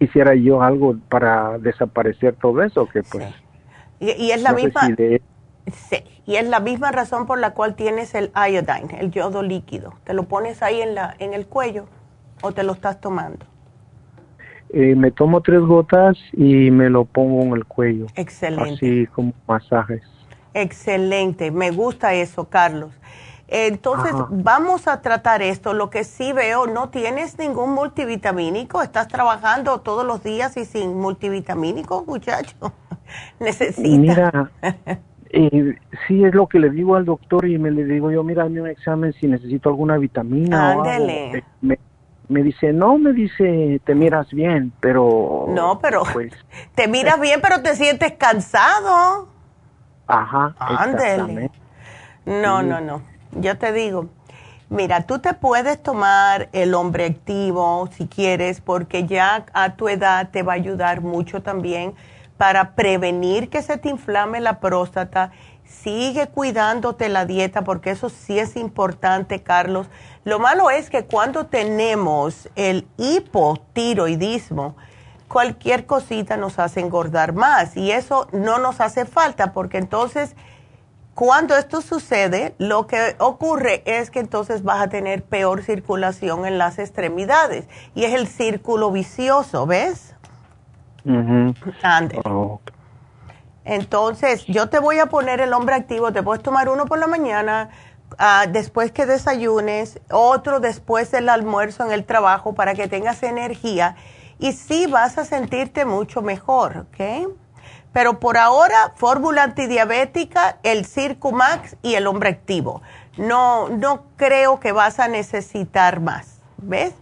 hiciera yo algo para desaparecer todo eso, que pues... Y, y, es la misma... Sí, y es la misma razón por la cual tienes el iodine, el yodo líquido. ¿Te lo pones ahí en, la, en el cuello o te lo estás tomando? Eh, me tomo tres gotas y me lo pongo en el cuello. Excelente. Así como masajes. Excelente, me gusta eso, Carlos. Entonces, vamos a tratar esto. Lo que sí veo, no tienes ningún multivitamínico. Estás trabajando todos los días y sin multivitamínico, muchacho. [LAUGHS] Necesitas. Mira, [LAUGHS] eh, sí es lo que le digo al doctor y me le digo yo, mira, un examen si necesito alguna vitamina Ándele. o algo. Me, me dice, no, me dice, te miras bien, pero... No, pero pues, [LAUGHS] te miras bien, pero te sientes cansado. Ajá, Ándele. exactamente. No, Sí. no, no. Yo te digo, mira, tú te puedes tomar el hombre activo si quieres, porque ya a tu edad te va a ayudar mucho también para prevenir que se te inflame la próstata. Sigue cuidándote la dieta, porque eso sí es importante, Carlos. Lo malo es que cuando tenemos el hipotiroidismo, cualquier cosita nos hace engordar más y eso no nos hace falta porque entonces cuando esto sucede, lo que ocurre es que entonces vas a tener peor circulación en las extremidades y es el círculo vicioso, ¿ves? Oh, Entonces, yo te voy a poner el hombre activo, te puedes tomar uno por la mañana, ah, después que desayunes, otro después del almuerzo en el trabajo para que tengas energía y sí vas a sentirte mucho mejor, ¿ok? Pero por ahora, fórmula antidiabética, el Circumax y el hombre activo. No, no creo que vas a necesitar más, ¿ves?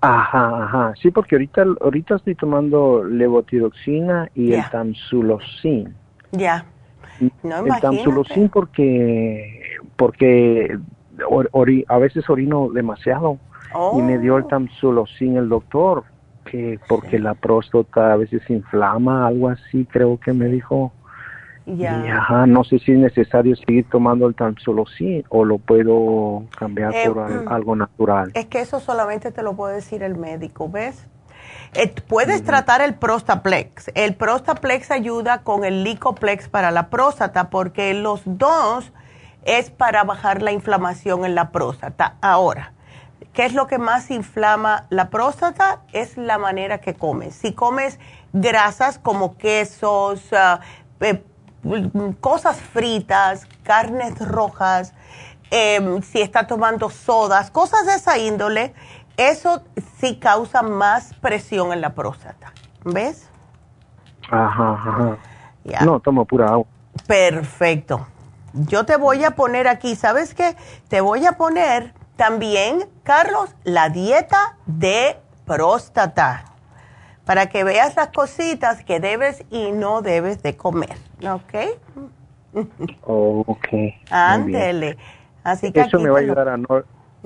Ajá, ajá. Sí, porque ahorita, ahorita estoy tomando levotiroxina y el tamsulosine. Ya. No, el imagínate. tamsulosine porque, porque or- a veces orino demasiado y me dio el Oh. tamsulosine el doctor, que porque la próstata a veces inflama, algo así creo que me dijo. Ya. Y ajá, no sé si es necesario seguir tomando el tamsulosine o lo puedo cambiar Eh, por al- mm. algo natural. Es que eso solamente te lo puede decir el médico, ¿ves? Eh, puedes tratar el Prostaplex. El Prostaplex ayuda con el Licoplex para la próstata porque los dos es para bajar la inflamación en la próstata. Ahora, ¿qué es lo que más inflama la próstata? Es la manera que comes. Si comes grasas como quesos, eh, mm, cosas fritas, carnes rojas, em, si está tomando sodas, cosas de esa índole, eso sí causa más presión en la próstata. ¿Ves? Ajá, ajá. No, tomo pura agua. Perfecto. Yo te voy a poner aquí, ¿sabes qué? Te voy a poner también, Carlos, la dieta de próstata, para que veas las cositas que debes y no debes de comer, ¿ok? Ok. Ándele. Así que Eso me va a lo- ayudar a no,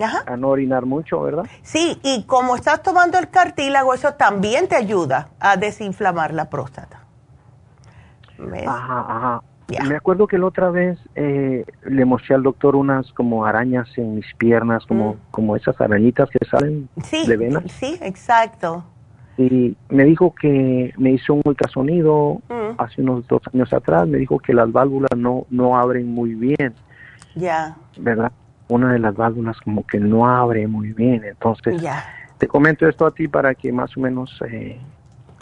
Ajá. a no orinar mucho, ¿verdad? Sí, y como estás tomando el cartílago, eso también te ayuda a desinflamar la próstata. ¿Ves? Ajá, ajá. Me acuerdo que la otra vez eh, le mostré al doctor unas como arañas en mis piernas, como, Mm. como esas arañitas que salen Sí, de venas. sí, exacto. Y me dijo que me hizo un ultrasonido Mm. hace unos dos años atrás. Me dijo que las válvulas no, no abren muy bien, Ya, ¿verdad? Una de las válvulas como que no abre muy bien. Entonces, ya. te comento esto a ti para que más o menos eh,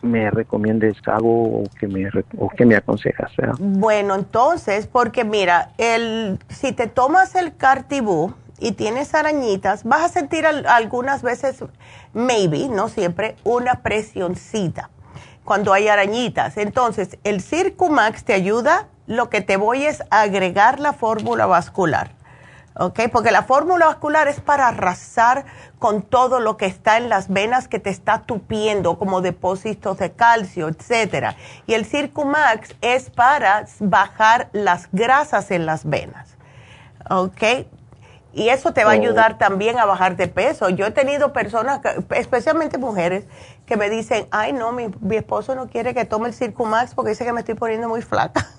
me recomiendes algo o que me, o que me aconsejas, ¿verdad? Bueno, entonces, porque mira, el, si te tomas el Cartibú y tienes arañitas, vas a sentir al- algunas veces, maybe, no siempre, una presioncita cuando hay arañitas. Entonces, el Circumax te ayuda, lo que te voy es agregar la fórmula vascular. ¿ok? Porque la fórmula vascular es para arrasar con todo lo que está en las venas que te está tupiendo, como depósitos de calcio, etcétera. Y el Circumax es para bajar las grasas en las venas, ¿ok? Y eso te va a Oh. ayudar también a bajar de peso. Yo he tenido personas, especialmente mujeres, que me dicen, ay no, mi, mi esposo no quiere que tome el Circumax porque dice que me estoy poniendo muy flaca. [LAUGHS]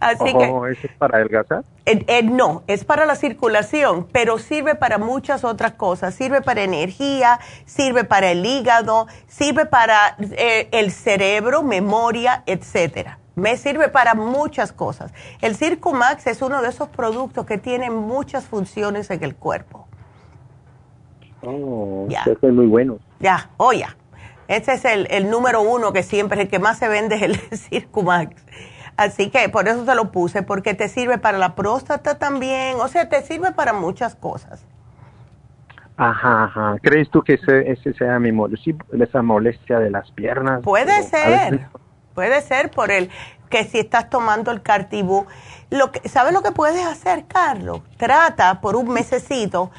Así que... Oh, ¿eso es para adelgazar? Eh, eh, no, es para la circulación, pero sirve para muchas otras cosas. Sirve para energía, sirve para el hígado, sirve para eh, el cerebro, memoria, etcétera. Me sirve para muchas cosas. El Circumax es uno de esos productos que tiene muchas funciones en el cuerpo. Oh, eso es muy bueno. Ya, oh ya. Ese es el, el número uno que siempre, el que más se vende es el [LAUGHS] Circumax. Así que por eso te lo puse, porque te sirve para la próstata también, o sea, te sirve para muchas cosas. Ajá, ajá. ¿Crees tú que ese, sea mi molestia, esa molestia de las piernas? Puede ser, puede ser por el que si estás tomando el cartibú. Lo que, ¿Sabes lo que puedes hacer, Carlos? Trata por un mesecito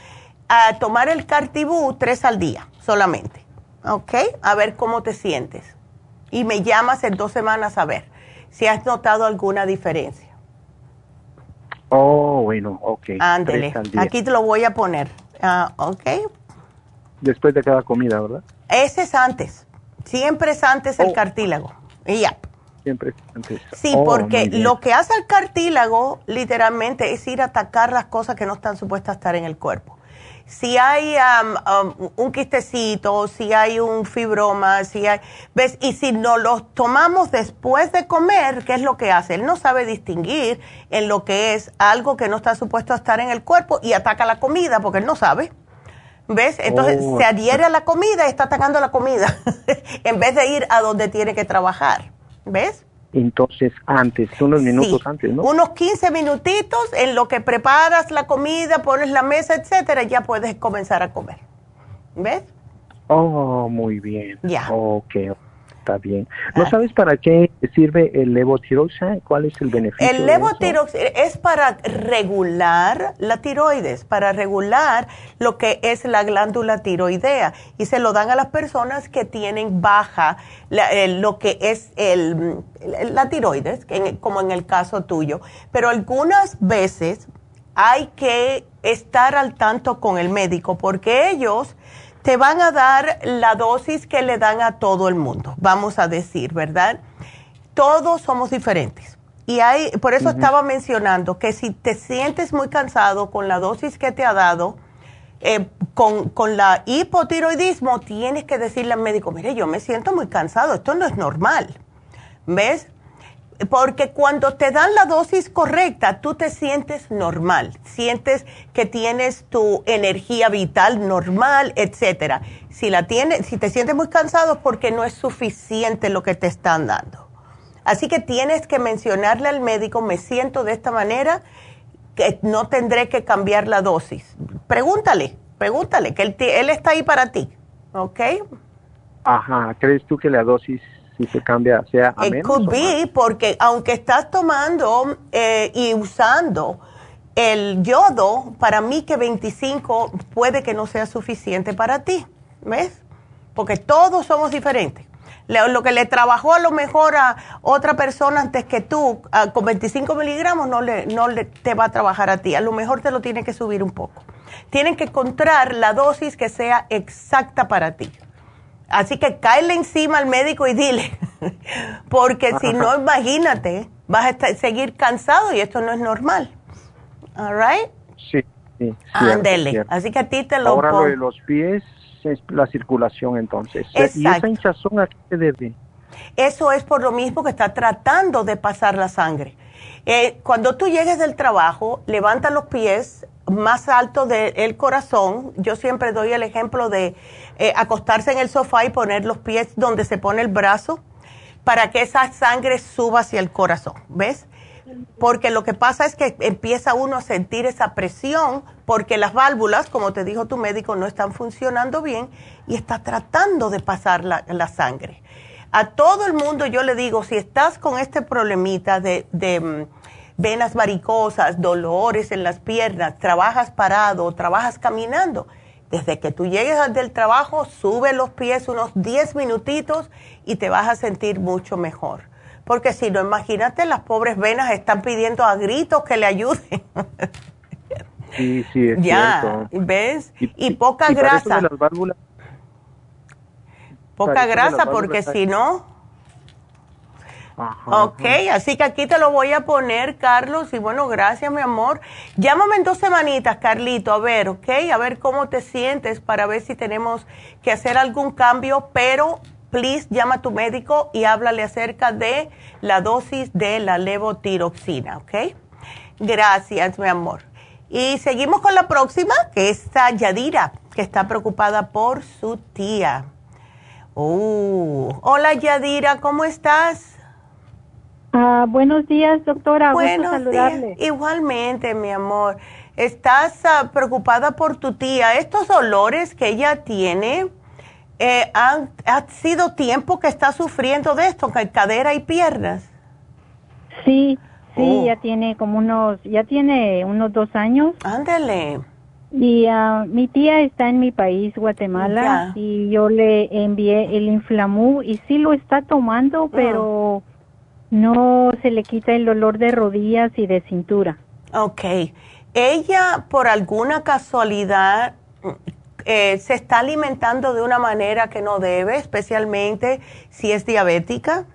a tomar el cartibú tres al día solamente, ¿ok? A ver cómo te sientes. Y me llamas en dos semanas a ver si has notado alguna diferencia. Oh, bueno, ok. Ándele, aquí te lo voy a poner, uh, ok. Después de cada comida, ¿verdad? Ese es antes, siempre es antes el oh. cartílago. Y ya. Siempre antes. Sí, oh, porque lo que hace el cartílago literalmente es ir a atacar las cosas que no están supuestas a estar en el cuerpo si hay un quistecito, si hay un fibroma, si hay, ¿ves? Y si no los tomamos después de comer, ¿qué es lo que hace? Él no sabe distinguir en lo que es algo que no está supuesto a estar en el cuerpo y ataca la comida porque él no sabe. ¿Ves? Entonces oh. se adhiere a la comida y está atacando la comida [LAUGHS] en vez de ir a donde tiene que trabajar. ¿Ves? Entonces, antes, unos minutos antes, ¿no? Unos 15 minutitos en lo que preparas la comida, pones la mesa, etcétera, ya puedes comenzar a comer. ¿Ves? Oh, muy bien. Ya. Ok, está bien. ¿No ah. sabes para qué sirve el levotiroxina? ¿Cuál es el beneficio? El levotiroxina es para regular la tiroides, para regular lo que es la glándula tiroidea y se lo dan a las personas que tienen baja lo que es el, la tiroides, como en el caso tuyo. Pero algunas veces hay que estar al tanto con el médico porque ellos te van a dar la dosis que le dan a todo el mundo, vamos a decir, ¿verdad? Todos somos diferentes. Y hay, por eso estaba mencionando que si te sientes muy cansado con la dosis que te ha dado, eh, con, con la hipotiroidismo, tienes que decirle al médico, mire, yo me siento muy cansado, esto no es normal. ¿Ves? Porque cuando te dan la dosis correcta, tú te sientes normal, sientes que tienes tu energía vital normal, etcétera. Si la tienes, si te sientes muy cansado es porque no es suficiente lo que te están dando. Así que tienes que mencionarle al médico, me siento de esta manera, que no tendré que cambiar la dosis. Pregúntale, pregúntale, que él, él está ahí para ti, ¿ok? Ajá, ¿crees tú que la dosis si se cambia sea a It could be, porque aunque estás tomando eh, y usando el yodo, para mí que 25 puede que no sea suficiente para ti, ¿ves? Porque todos somos diferentes. Lo que le trabajó a lo mejor a otra persona antes que tú, con 25 miligramos, no, le, no le, te va a trabajar a ti. A lo mejor te lo tiene que subir un poco. Tienen que encontrar la dosis que sea exacta para ti. Así que cáele encima al médico y dile, [LAUGHS] porque si no, [LAUGHS] imagínate, vas a seguir cansado y esto no es normal. All right? Sí, sí. Ándele. Así que a ti te lo Ahora lo de los pies es la circulación entonces. ¿Y esa hinchazón a qué se debe? Eso es por lo mismo que está tratando de pasar la sangre. Eh, cuando tú llegues del trabajo, levanta los pies más alto del corazón. Yo siempre doy el ejemplo de eh, acostarse en el sofá y poner los pies donde se pone el brazo para que esa sangre suba hacia el corazón, ¿ves? Porque lo que pasa es que empieza uno a sentir esa presión porque las válvulas, como te dijo tu médico, no están funcionando bien y está tratando de pasar la, sangre. A todo el mundo yo le digo, si estás con este problemita de, de mm, venas varicosas, dolores en las piernas, trabajas parado, trabajas caminando, desde que tú llegues del trabajo, sube los pies unos 10 minutitos y te vas a sentir mucho mejor. Porque si no, imagínate, las pobres venas están pidiendo a gritos que le ayuden. [LAUGHS] Sí, sí, es ya, ¿ves? Y, poca grasa. poca grasa, porque si no, Ok, así que aquí te lo voy a poner, Carlos. Y bueno, gracias, mi amor. Llámame en dos semanitas, Carlito, a ver, ok, a ver cómo te sientes para ver si tenemos que hacer algún cambio, pero please llama a tu médico y háblale acerca de la dosis de la levotiroxina, ¿ok? Gracias, mi amor. Y seguimos con la próxima, que es Yadira, que está preocupada por su tía. Uh, hola Yadira, ¿cómo estás? Ah, buenos días, doctora. Buenos días. Igualmente, mi amor. ¿Estás ah, preocupada por tu tía? ¿Estos dolores que ella tiene, eh, han, ha sido tiempo que está sufriendo de esto, cadera y piernas? Sí, sí, oh. ya tiene como unos, ya tiene unos dos años. Ándale. Y uh, mi tía está en mi país, Guatemala, y yo le envié el Inflamú y sí lo está tomando, oh. No se le quita el dolor de rodillas y de cintura. Ok. ¿Ella por alguna casualidad eh, se está alimentando de una manera que no debe, especialmente si es diabética?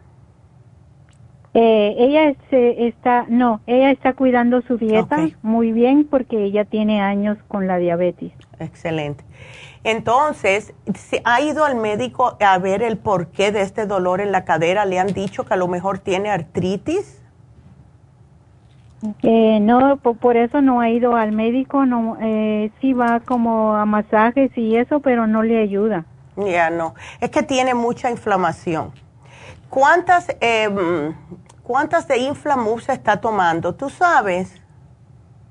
Eh, ella se está, no, ella está cuidando su dieta muy bien porque ella tiene años con la diabetes. Excelente. Entonces, ¿se ha ido al médico a ver el porqué de este dolor en la cadera? ¿Le han dicho que a lo mejor tiene artritis? Eh, no, por, eso no ha ido al médico, no, eh, sí va como a masajes y eso, pero no le ayuda. Ya no, es que tiene mucha inflamación. ¿Cuántas, eh, cuántas de Inflamus se está tomando? ¿Tú sabes?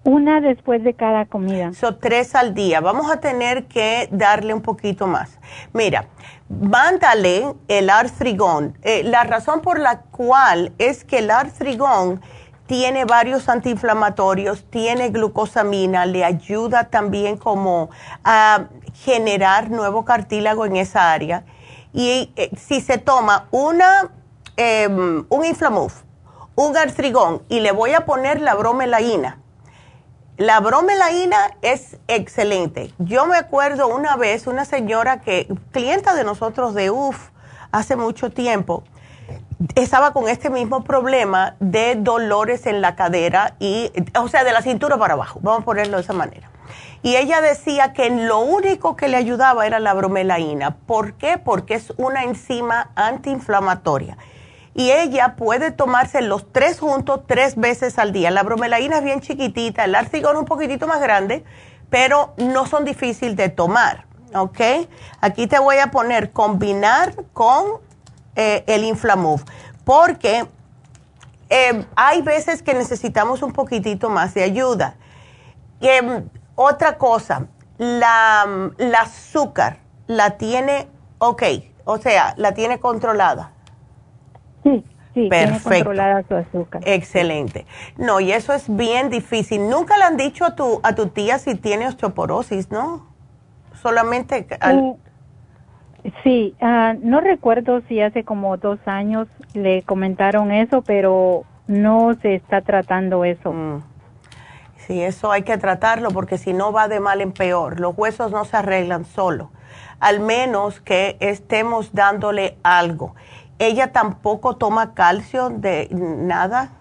Una después de cada comida. Son tres al día. Vamos a tener que darle un poquito más. Mira, mándale el artrigón. Eh, la razón por la cual es que el artrigón tiene varios antiinflamatorios, tiene glucosamina, le ayuda también como a generar nuevo cartílago en esa área y eh, si se toma una, em, un Inflamuf, un artrigón y le voy a poner la bromelaína, la bromelaína es excelente. Yo me acuerdo una vez, una señora que, clienta de nosotros de UF, hace mucho tiempo, estaba con este mismo problema de dolores en la cadera y, o sea, de la cintura para abajo, vamos a ponerlo de esa manera. Y ella decía que lo único que le ayudaba era la bromelaína. ¿Por qué? Porque es una enzima antiinflamatoria. Y ella puede tomarse los tres juntos tres veces al día. La bromelaína es bien chiquitita, el arcigón un poquitito más grande, pero no son difíciles de tomar. ¿Ok? Aquí te voy a poner combinar con eh, el Inflamove. Porque eh, hay veces que necesitamos un poquitito más de ayuda. Em, otra cosa, la, azúcar la tiene, ok, o sea, la tiene controlada. Sí, sí, Perfecto. tiene controlada su azúcar. Excelente. No, y eso es bien difícil. Nunca le han dicho a tu, a tu tía si tiene osteoporosis, ¿no? Solamente... Al... Sí, uh, no recuerdo si hace como dos años le comentaron eso, pero no se está tratando eso. Mm. Sí, eso hay que tratarlo porque si no va de mal en peor. Los huesos no se arreglan solo, al menos que estemos dándole algo. ¿Ella tampoco toma calcio de nada?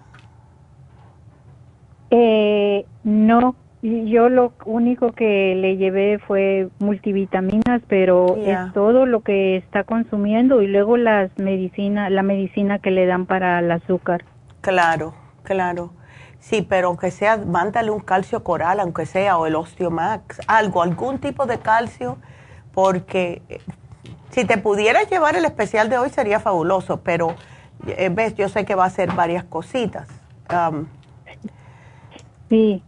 Eh, no, yo lo único que le llevé fue multivitaminas, pero es todo lo que está consumiendo y luego las medicina, la medicina que le dan para el azúcar. Claro, claro. Sí, pero aunque sea, mándale un calcio coral, aunque sea, o el Osteomax, algo, algún tipo de calcio, porque si te pudieras llevar el especial de hoy sería fabuloso, pero eh, ves, yo sé que va a ser varias cositas. sí.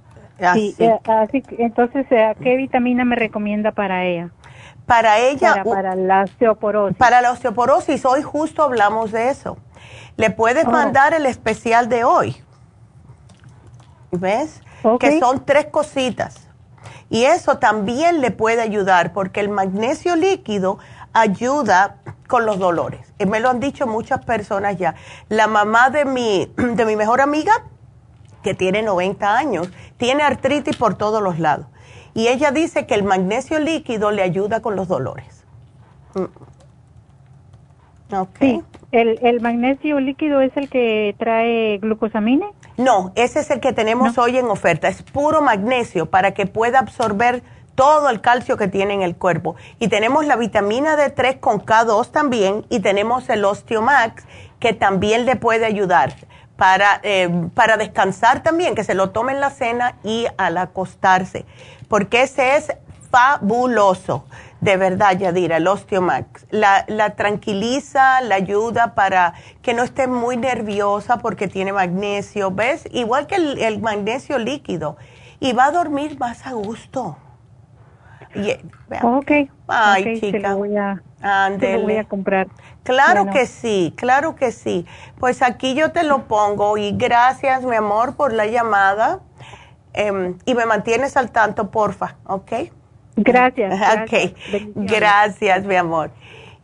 Sí, eh, así, entonces, eh, ¿qué vitamina me recomienda para ella? Para ella. Para, la osteoporosis. Para la osteoporosis, hoy justo hablamos de eso. Le puedes oh. mandar el especial de hoy. ¿Ves? Que son tres cositas. Y eso también le puede ayudar porque el magnesio líquido ayuda con los dolores. Y me lo han dicho muchas personas ya. La mamá de mi, [CLEARS THROAT] de mi mejor amiga que tiene 90 años, tiene artritis por todos los lados. Y ella dice que el magnesio líquido le ayuda con los dolores. Mm. Sí, ¿El, ¿El magnesio líquido es el que trae glucosamina? No, ese es el que tenemos hoy en oferta. Es puro magnesio para que pueda absorber todo el calcio que tiene en el cuerpo. Y tenemos la vitamina D3 con K2 también y tenemos el Osteomax que también le puede ayudar para, eh, para descansar también, que se lo tome en la cena y al acostarse, porque ese es fabuloso, de verdad, Yadira, el Osteomax. La, la tranquiliza, la ayuda para que no esté muy nerviosa porque tiene magnesio, ¿ves? Igual que el, el magnesio líquido. Y va a dormir más a gusto. Ok. Ay, chica. Se lo voy a, se lo voy a comprar. Claro que sí, claro que sí. Pues aquí yo te lo pongo y gracias, mi amor, por la llamada. Em, y me mantienes al tanto, porfa, ¿ok? Gracias. [LAUGHS] Ok, gracias, mi amor.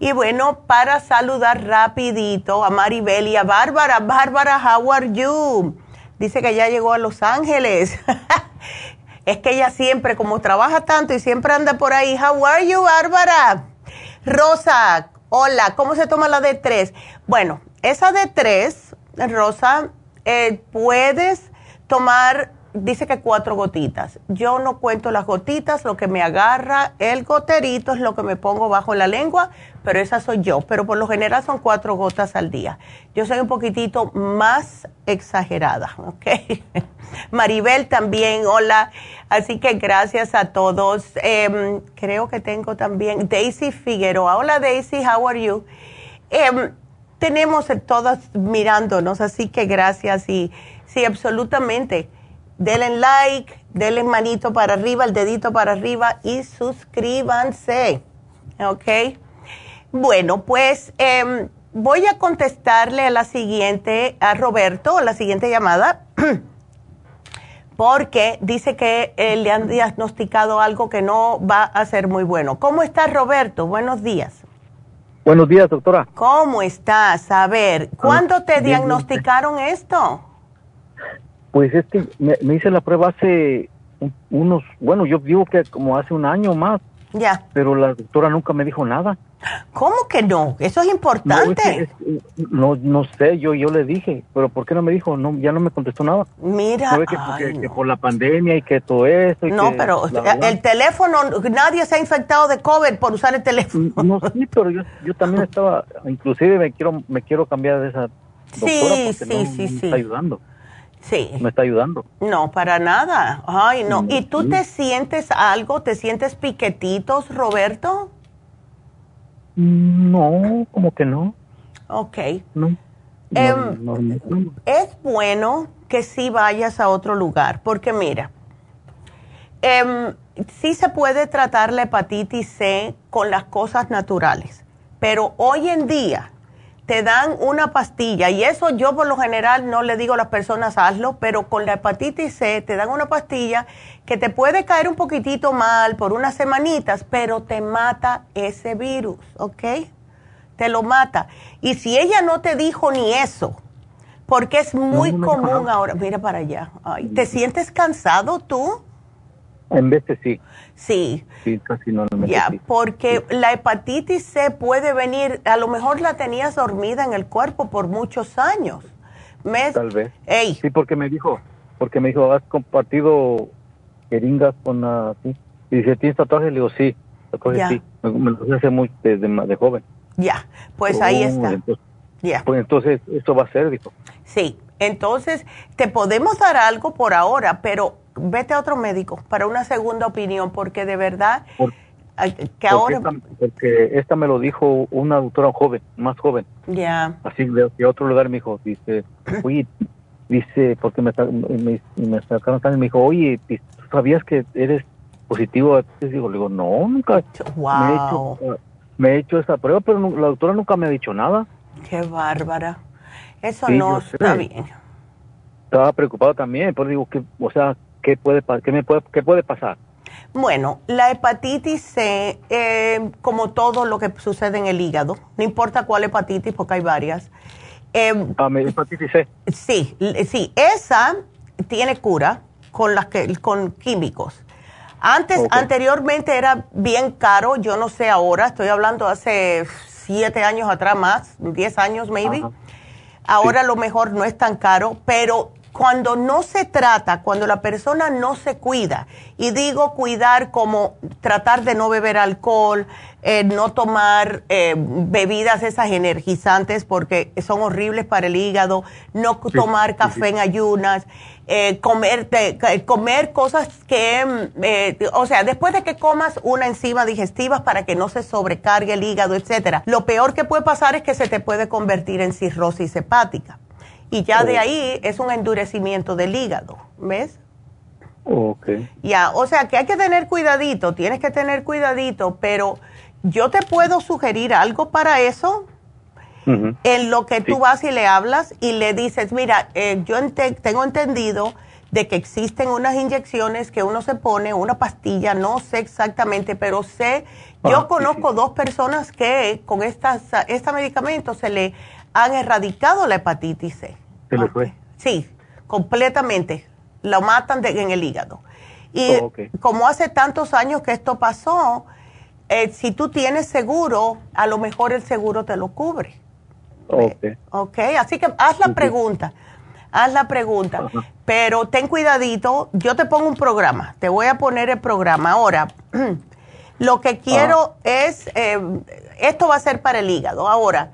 Y bueno, para saludar rapidito a Maribel y a Bárbara. Bárbara, how are you? Dice que ya llegó a Los Ángeles. [LAUGHS] es que ella siempre, como trabaja tanto y siempre anda por ahí. How are you, Bárbara? Rosa, hola, ¿cómo se toma la D3? Bueno, esa D3, Rosa, eh, puedes tomar dice que cuatro gotitas. Yo no cuento las gotitas, lo que me agarra el goterito es lo que me pongo bajo la lengua, pero esa soy yo. Pero por lo general son cuatro gotas al día. Yo soy un poquitito más exagerada, [LAUGHS] ¿ok? Maribel también, hola. Así que gracias a todos. Em, creo que tengo también Daisy Figueroa. Hola Daisy, how are you? Eh, tenemos todas mirándonos, así que gracias y sí, absolutamente denle like, denle manito para arriba, el dedito para arriba y suscríbanse. ¿Ok? Bueno, pues em, voy a contestarle a la siguiente, a Roberto, a la siguiente llamada, [CLEARS THROAT] porque dice que eh, le han diagnosticado algo que no va a ser muy bueno. ¿Cómo estás, Roberto? Buenos días. Buenos días, doctora. ¿Cómo estás? A ver, ¿cuándo te diagnosticaron esto? Pues es que me, hice la prueba hace unos, bueno, yo digo que como hace un año más. Ya. Pero la doctora nunca me dijo nada. ¿Cómo que no? Eso es importante. No, no, sé, yo yo le dije, pero ¿por qué no me dijo? No, ya no me contestó nada. Mira. Que, por la pandemia y que todo eso. no, pero el teléfono, nadie se ha infectado de COVID por usar el teléfono. No, sí, pero yo, yo también estaba, inclusive me quiero me quiero cambiar de esa doctora sí, sí, sí, sí. está ayudando. Sí. ¿Me está ayudando? No, para nada. Ay, no. ¿Y tú te sientes algo? ¿Te sientes piquetitos, Roberto? No, como que no. Ok. No. Em, es bueno que sí vayas a otro lugar, porque mira, eh, sí se puede tratar la hepatitis C con las cosas naturales, pero hoy en día te dan una pastilla y eso yo por lo general no le digo a las personas hazlo, pero con la hepatitis C te dan una pastilla que te puede caer un poquitito mal por unas semanitas, pero te mata ese virus, ¿ok? Te lo mata. Y si ella no te dijo ni eso, porque es muy común ahora, mira para allá, ¿te sientes cansado tú? En veces sí. Sí. Sí, casi no Ya, porque la hepatitis C puede venir, a lo mejor la tenías dormida en el cuerpo por muchos años. Tal vez. Sí, porque me dijo, porque me dijo, has compartido jeringas con la... ¿sí? Y dice, ¿tienes tatuajes? Le digo, sí, tatuajes sí. Me, lo hace muy desde de joven. Ya, pues ahí oh, está. ya. Pues entonces, esto va a ser, dijo. Sí, entonces te podemos dar algo por ahora, pero vete a otro médico para una segunda opinión, porque de verdad que ahora... porque esta me lo dijo una doctora joven, más joven. Ya. Así de, otro lugar me dijo, dice, [CLEARS THROAT] oye, dice, porque me, me, me sacaron también, me dijo, oye, ¿sabías que eres positivo? Digo, le digo, no, nunca. Wow. Me he, hecho, esa prueba, pero la doctora nunca me ha dicho nada. Qué bárbara. Eso no está bien. Estaba preocupado también, pero digo que, o sea, ¿qué puede, qué me puede, qué puede pasar? Bueno, la hepatitis C, eh, como todo lo que sucede en el hígado, no importa cuál hepatitis, porque hay varias. Eh, ah, hepatitis C. Sí, sí, esa tiene cura con las que, con químicos. Antes, anteriormente era bien caro, yo no sé ahora, estoy hablando hace siete años atrás más, diez años maybe. Ahora a lo mejor no es tan caro, pero cuando no se trata, cuando la persona no se cuida, y digo cuidar como tratar de no beber alcohol, eh, no tomar eh, bebidas esas energizantes porque son horribles para el hígado, no tomar café en ayunas, eh, comer, comer cosas que, mm, o sea, después de que comas una enzima digestiva para que no se sobrecargue el hígado, etcétera, lo peor que puede pasar es que se te puede convertir en cirrosis hepática. Y ya de ahí es un endurecimiento del hígado, ¿ves? Ok. Ya, o sea que hay que tener cuidadito, tienes que tener cuidadito, pero yo te puedo sugerir algo para eso. En lo que tú vas y le hablas y le dices, mira, eh, yo tengo entendido de que existen unas inyecciones que uno se pone, una pastilla, no sé exactamente, pero sé, yo ah, conozco dos personas que con estas, este medicamento se le han erradicado la hepatitis C. ¿Se le fue? Sí, completamente. Lo matan en el hígado. Y oh, como hace tantos años que esto pasó, eh, si tú tienes seguro, a lo mejor el seguro te lo cubre. Ok. Ok, así que haz la pregunta. Haz la pregunta. Pero ten cuidadito, yo te pongo un programa, te voy a poner el programa. Ahora, [CLEARS THROAT] lo que quiero es, eh, esto va a ser para el hígado. Ahora,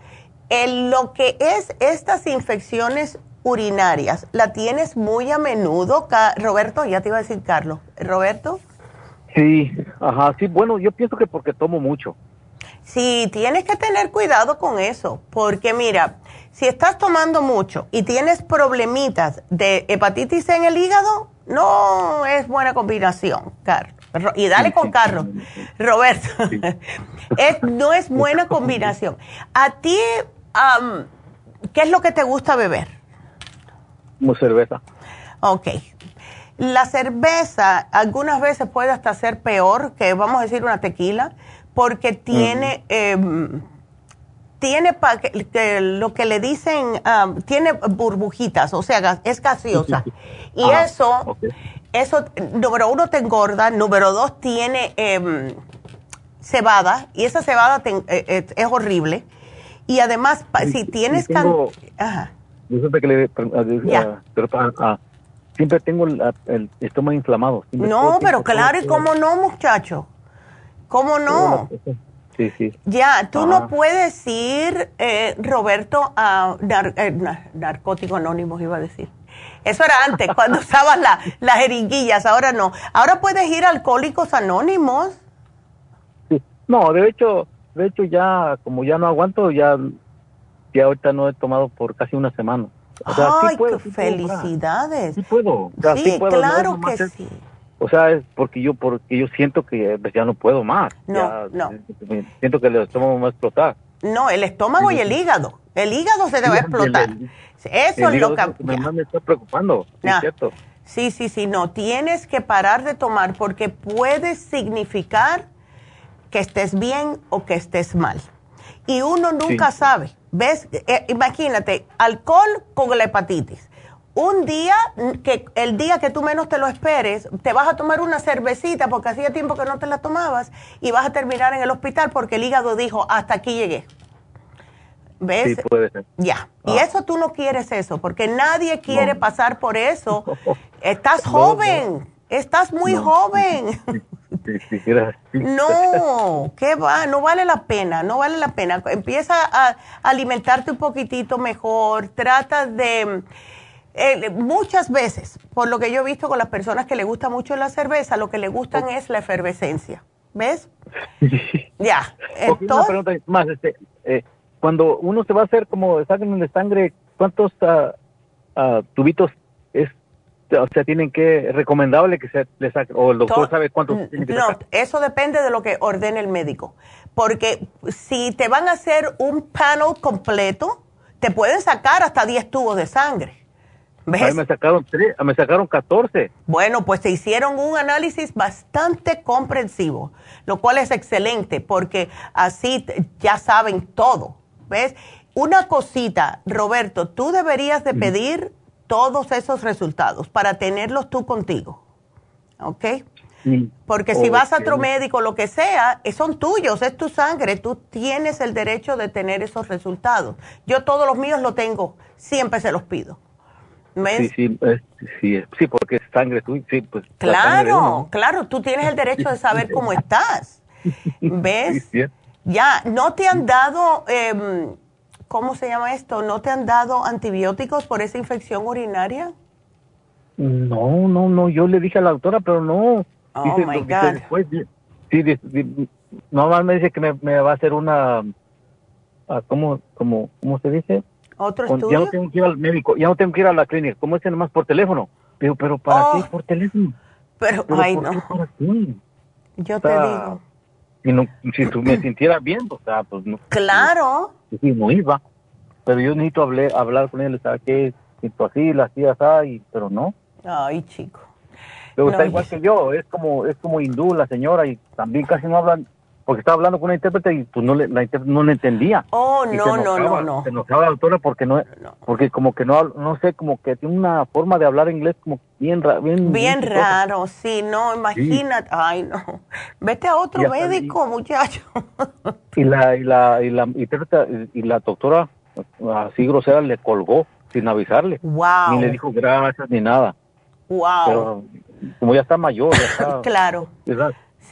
lo que es estas infecciones urinarias, ¿la tienes muy a menudo, Roberto? Ya te iba a decir Carlos. ¿Roberto? Sí, ajá, sí, bueno, yo pienso que porque tomo mucho. Sí, tienes que tener cuidado con eso, porque mira, si estás tomando mucho y tienes problemitas de hepatitis en el hígado, no es buena combinación, Carlos. Y dale con Carlos. Roberto, [LAUGHS] no es buena [LAUGHS] combinación. A ti ¿qué es lo que te gusta beber? Como cerveza. Ok. La cerveza algunas veces puede hasta ser peor que, vamos a decir, una tequila, porque tiene, em, tiene lo que le dicen, tiene burbujitas, o sea, es gaseosa. y eso, eso, número uno, te engorda, número dos, tiene em, cebada, y esa cebada eh, eh, es horrible. Y además, si tienes... Tengo, Ajá. Yo siempre que le... siempre tengo el, estómago inflamado. no, pero claro, ¿y cómo no, muchacho? ¿Cómo no? Sí, sí. Ya, tú no puedes ir, eh, Roberto, a eh, Narcóticos Anónimos, iba a decir. Eso era antes, [LAUGHS] cuando usabas las jeringuillas, ahora no. Ahora puedes ir a Alcohólicos Anónimos. Sí. No, de hecho, de hecho ya, como ya no aguanto, ya, ya ahorita no he tomado por casi una semana. Ay, qué felicidades. Sí puedo. sí, claro que sí. O sea, es porque yo porque yo siento que pues, ya no puedo más. No, no. Siento que el estómago va a explotar. No, el estómago y el hígado. El hígado se te va a [LAUGHS] explotar. Eso es lo que... me está preocupando, cierto. Sí, sí, sí, no. Tienes que parar de tomar porque puede significar que estés bien o que estés mal. Y uno nunca sabe. ¿Ves? Eh, imagínate, alcohol con la hepatitis. Un día, que el día que tú menos te lo esperes, te vas a tomar una cervecita porque hacía tiempo que no te la tomabas y vas a terminar en el hospital porque el hígado dijo, hasta aquí llegué. ¿Ves? Sí, puede ser. Ya. Y ah. eso tú no quieres eso, porque nadie quiere pasar por eso. [LAUGHS] Estás joven, estás muy joven. No, ¿qué va? No vale la pena, no vale la pena. Empieza a alimentarte un poquitito mejor, trata de... Eh, muchas veces, por lo que yo he visto con las personas que le gusta mucho la cerveza, lo que le gustan es la efervescencia. ¿Ves? [LAUGHS] Ya. Entonces, una pregunta más. Este, eh, cuando uno se va a hacer como examen de sangre, ¿cuántos uh, uh, tubitos es o sea, tienen que, recomendable que se les saque, o el doctor sabe cuántos No, eso depende de lo que ordene el médico. Porque si te van a hacer un panel completo, te pueden sacar hasta 10 tubos de sangre. Me sacaron, tres, me sacaron 14. Bueno, pues te hicieron un análisis bastante comprensivo, lo cual es excelente porque así ya saben todo. ¿Ves? Una cosita, Roberto, tú deberías de pedir todos esos resultados para tenerlos tú contigo. ¿Ok? Porque si vas a otro médico, lo que sea, son tuyos, es tu sangre, tú tienes el derecho de tener esos resultados. Yo todos los míos lo tengo, siempre se los pido. Sí, sí, sí, sí, porque es sangre tuya, sí, pues. Claro, claro, tú tienes el derecho de saber cómo [LAUGHS] estás. ¿Ves? ya, ¿no te han dado, em, cómo se llama esto? ¿No te han dado antibióticos por esa infección urinaria? No, no, no, yo le dije a la doctora, pero no. Oh, my God. Después, sí, nomás me dice que me, me, va a hacer una, ah, ¿cómo, cómo, cómo se dice? ¿Otro estudio? Ya no tengo que ir al médico, ya no tengo que ir a la clínica, ¿cómo es nomás por teléfono? Pero, pero ¿para qué oh. por teléfono? Pero, ay, no. Yo te digo. Si, no, si tú me sintieras bien, o sea, pues no. Claro. Sí, no iba. Pero yo necesito hablar, hablar con él, ¿sabes qué? Siento así, la hacía así, pero no. Ay, chico. Pero está igual que yo, es como es como hindú la señora y también casi no hablan, porque estaba hablando con una intérprete y pues no le, la intérprete no le entendía. Oh, no, no, no, no. Se enojaba la doctora porque no, porque como que no, no sé, como que tiene una forma de hablar inglés como bien bien Bien, raro, sí, no, imagínate, ay, no. Vete a otro médico, muchacho. y la, y la, y la intérprete y la doctora así grosera le colgó sin avisarle. Wow. Ni le dijo gracias ni nada. Wow. Pero como ya está mayor, ya [LAUGHS] está. claro.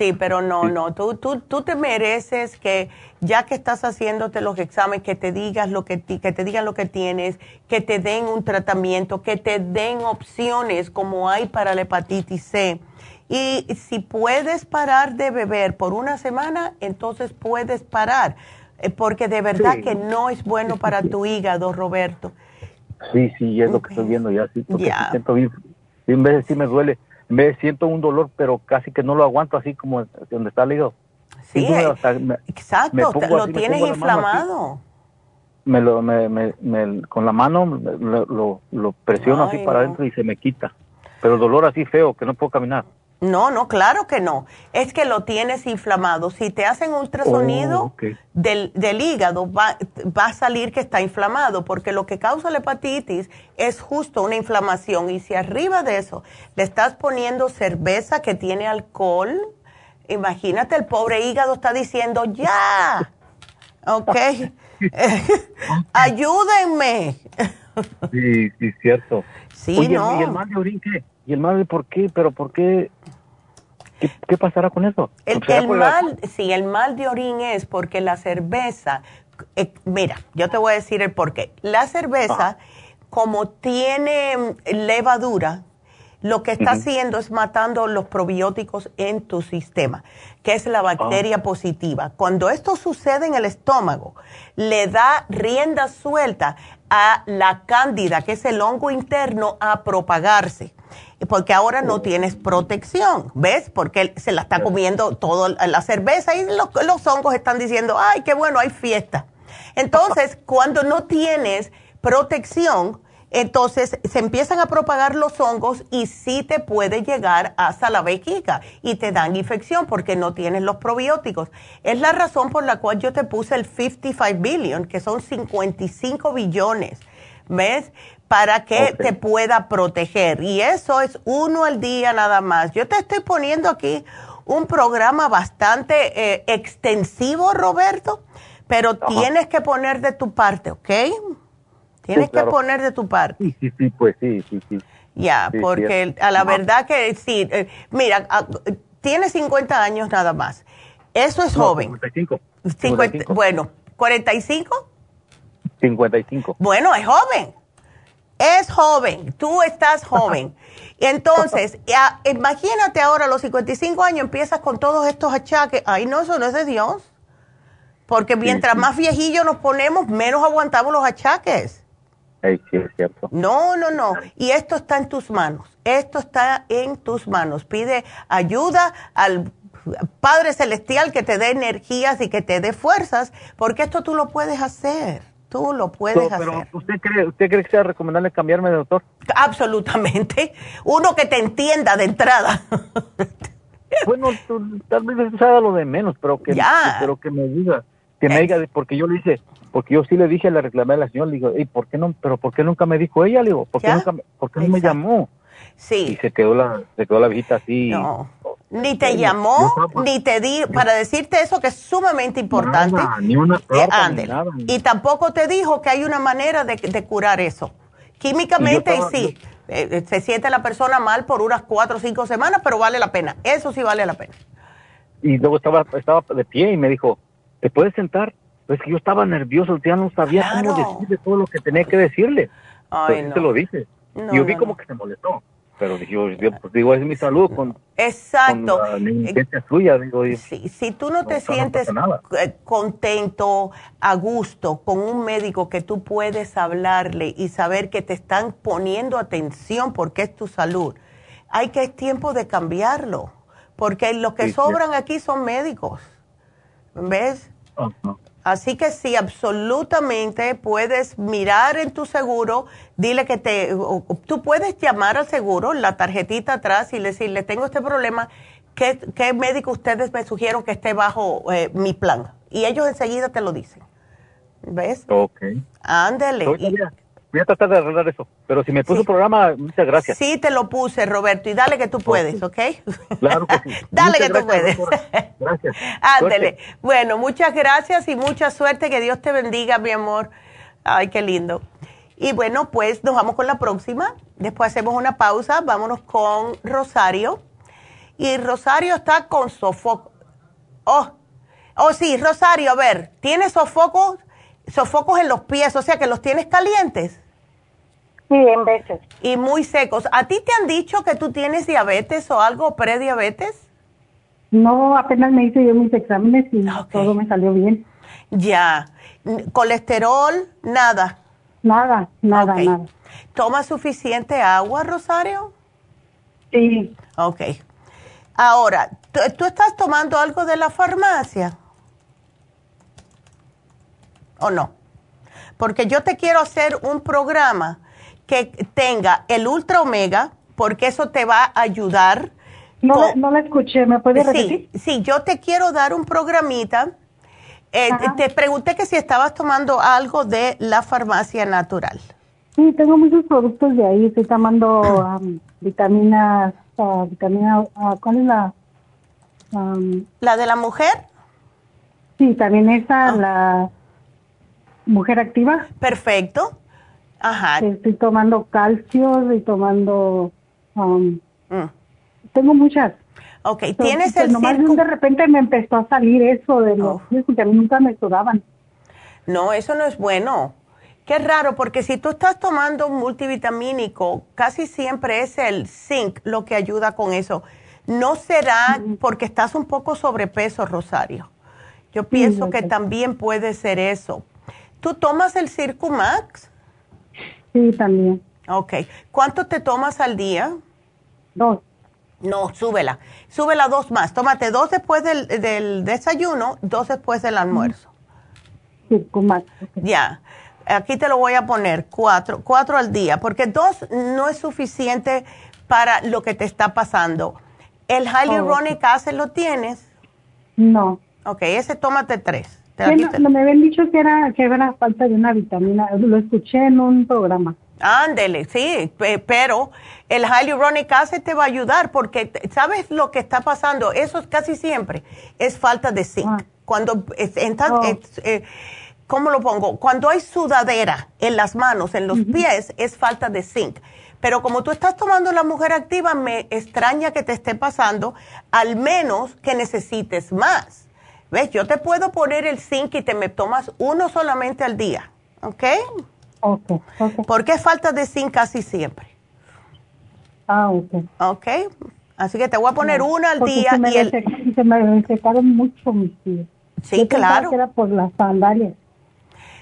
Sí, pero no, no, tú, tú, tú te mereces que ya que estás haciéndote los exámenes, que te digas lo que, que te digan lo que tienes, que te den un tratamiento, que te den opciones como hay para la hepatitis C. Y si puedes parar de beber por una semana, entonces puedes parar, eh, porque de verdad que no es bueno para tu hígado, Roberto. Sí, sí, es lo que estoy viendo ya, sí, porque siento bien, en vez de sí me duele me siento un dolor, pero casi que no lo aguanto así como donde está el hígado. Sí, exacto, lo tienes inflamado. Me lo, me, me, con la mano lo, lo, presiono así para adentro y se me quita. Pero el dolor así feo que no puedo caminar. No, no, claro que no. Es que lo tienes inflamado. Si te hacen ultrasonido oh, del, del, hígado, va, va, a salir que está inflamado, porque lo que causa la hepatitis es justo una inflamación. Y si arriba de eso le estás poniendo cerveza que tiene alcohol, imagínate, el pobre hígado está diciendo, ya, ok, [LAUGHS] ayúdenme. sí, sí, cierto. Sí, no. ¿y el mal de orín qué? ¿Y el mal de por qué? ¿Pero por qué? ¿Qué, pasará con eso? El, mal, sí, el mal de orín es porque la cerveza, eh, mira, yo te voy a decir el por qué. La cerveza, como tiene levadura, lo que está haciendo es matando los probióticos en tu sistema, que es la ah. bacteria positiva. Cuando esto sucede en el estómago, le da rienda suelta a la cándida, que es el hongo interno, a propagarse porque ahora no tienes protección, ¿ves? Porque se la está comiendo toda la cerveza y los, los hongos están diciendo, ay, qué bueno, hay fiesta. Entonces, [LAUGHS] cuando no tienes protección, entonces se empiezan a propagar los hongos y sí te puede llegar hasta la vejiga y te dan infección porque no tienes los probióticos. Es la razón por la cual yo te puse el 55 billion, que son 55 billones. ¿Ves? Para que te pueda proteger. Y eso es uno al día nada más. Yo te estoy poniendo aquí un programa bastante eh, extensivo, Roberto, pero tienes que poner de tu parte, ¿ok? Tienes que poner de tu parte. Sí, sí, sí, pues sí, sí, sí. Ya, porque a la verdad que sí, eh, mira, tiene 50 años nada más. Eso es joven. 55. 50, bueno, ¿45? 55. Bueno, es joven es joven, tú estás [LAUGHS] joven. Entonces, imagínate ahora, a los 55 años empiezas con todos estos achaques. Ay, no, eso no es de Dios. Porque mientras más viejillos nos ponemos, menos aguantamos los achaques. sí, es cierto. No, no, no. Y esto está en tus manos. Esto está en tus manos. Pide ayuda al Padre Celestial que te dé energías y que te dé fuerzas, porque esto tú lo puedes hacer. Tú lo puedes hacer. ¿usted cree, ¿Usted cree que sea recomendable cambiarme de doctor? Absolutamente. Uno que te entienda de entrada. [LAUGHS] bueno, tal vez sea lo de menos, pero que, pero que me diga, que me diga, porque yo le hice, porque yo sí le dije, le reclamé a la señora, le digo, ¿por qué no, pero por qué nunca me dijo ella? Le digo, ¿por qué, nunca, por qué no me llamó? Sí. Y se quedó la, se quedó la visita así. No. Ni te llamó, ni te di para decirte eso que es sumamente importante. ni una eh, Y tampoco te dijo que hay una manera de, de curar eso. Químicamente, y sí, eh, eh, se siente la persona mal por unas cuatro o cinco semanas, pero vale la pena. Eso sí vale la pena. Y luego estaba, estaba de pie y me dijo, ¿te puedes sentar? Pues que yo estaba nervioso, ya no sabía cómo decirle todo lo que tenía que decirle. Ay, no. te lo dije. y yo vi como que se molestó pero pues, digo, es mi salud con, Exacto. la suya. Digo, si tú no te sientes eh, contento, a gusto con un médico que tú puedes hablarle y saber que te están poniendo atención porque es tu salud, hay que es tiempo de cambiarlo, porque los que sobran aquí son médicos. ¿Ves? Así que sí, absolutamente puedes mirar en tu seguro, dile que te, tú puedes llamar al seguro, la tarjetita atrás y decirle, tengo este problema, ¿qué, qué médico ustedes me sugieren que esté bajo eh, mi plan? Y ellos enseguida te lo dicen. ¿Ves? Ok. Ándele. Voy a tratar de arreglar eso. Pero si me puso un programa, muchas gracias. Sí, te lo puse, Roberto. Y dale que tú puedes, ¿ok? Claro que sí. [LAUGHS] dale que tú puedes. Gracias. [LAUGHS] Ándele. Bueno, muchas gracias y mucha suerte. Que Dios te bendiga, mi amor. Ay, qué lindo. Y bueno, pues nos vamos con la próxima. Después hacemos una pausa. Vámonos con Rosario. Y Rosario está con sofoco. Oh, oh sí, Rosario, a ver, ¿tienes sofocos? Sofocos en los pies, o sea que los tienes calientes. Sí, en veces. Y muy secos. ¿A ti te han dicho que tú tienes diabetes o algo prediabetes? No, apenas me hice yo mis exámenes y todo me salió bien. Ya. ¿Colesterol? Nada. Nada, nada, nada. ¿Toma suficiente agua, Rosario? Sí. Ok. Ahora, ¿tú estás tomando algo de la farmacia? ¿O no? Porque yo te quiero hacer un programa que tenga el Ultra Omega, porque eso te va a ayudar. No, no la escuché, ¿me puedes repetir? Sí, yo te quiero dar un programita. Eh, te pregunté que si estabas tomando algo de la farmacia natural. Sí, tengo muchos productos de ahí. Estoy tomando [CLEARS THROAT] um, vitaminas, uh, vitamina, uh, ¿cuál es la? Um, ¿La de la mujer? Sí, también esa, ah. la mujer activa. Perfecto. Ajá. Estoy tomando calcio, estoy tomando... Um, mm. Tengo muchas. Ok, tienes pues, el nomás de repente me empezó a salir eso de los oh. que a mí nunca me sudaban. No, eso no es bueno. Qué raro, porque si tú estás tomando un multivitamínico, casi siempre es el zinc lo que ayuda con eso. No será porque estás un poco sobrepeso, Rosario. Yo pienso que también puede ser eso. ¿Tú tomas el Circumax? Sí, también. Ok. ¿Cuánto te tomas al día? Dos. No, súbela. Súbela dos más. Tómate dos después del, desayuno, dos después del almuerzo. Más. Ya. Aquí te lo voy a poner, cuatro, cuatro al día, porque dos no es suficiente para lo que te está pasando. ¿El hyaluronic oh, acid lo tienes? No. Ok, ese tómate tres. No, me habían dicho que era, que era falta de una vitamina, lo escuché en un programa. Ándele, sí, pero el hyaluronic acid te va a ayudar porque, ¿sabes lo que está pasando? Eso es casi siempre, es falta de zinc. Ah. Cuando, oh. eh, ¿cómo lo pongo? Cuando hay sudadera en las manos, en los pies, es falta de zinc. Pero como tú estás tomando la mujer activa, me extraña que te esté pasando, al menos que necesites más. ¿Ves? Yo te puedo poner el zinc y te me tomas uno solamente al día, ¿ok? Ok, ok. Porque es falta de zinc casi siempre. Ah, ok. Ok. Así que te voy a poner uno al día. Se me, y el... se me secaron mucho mis pies. Sí, claro. Que era por las sandalias.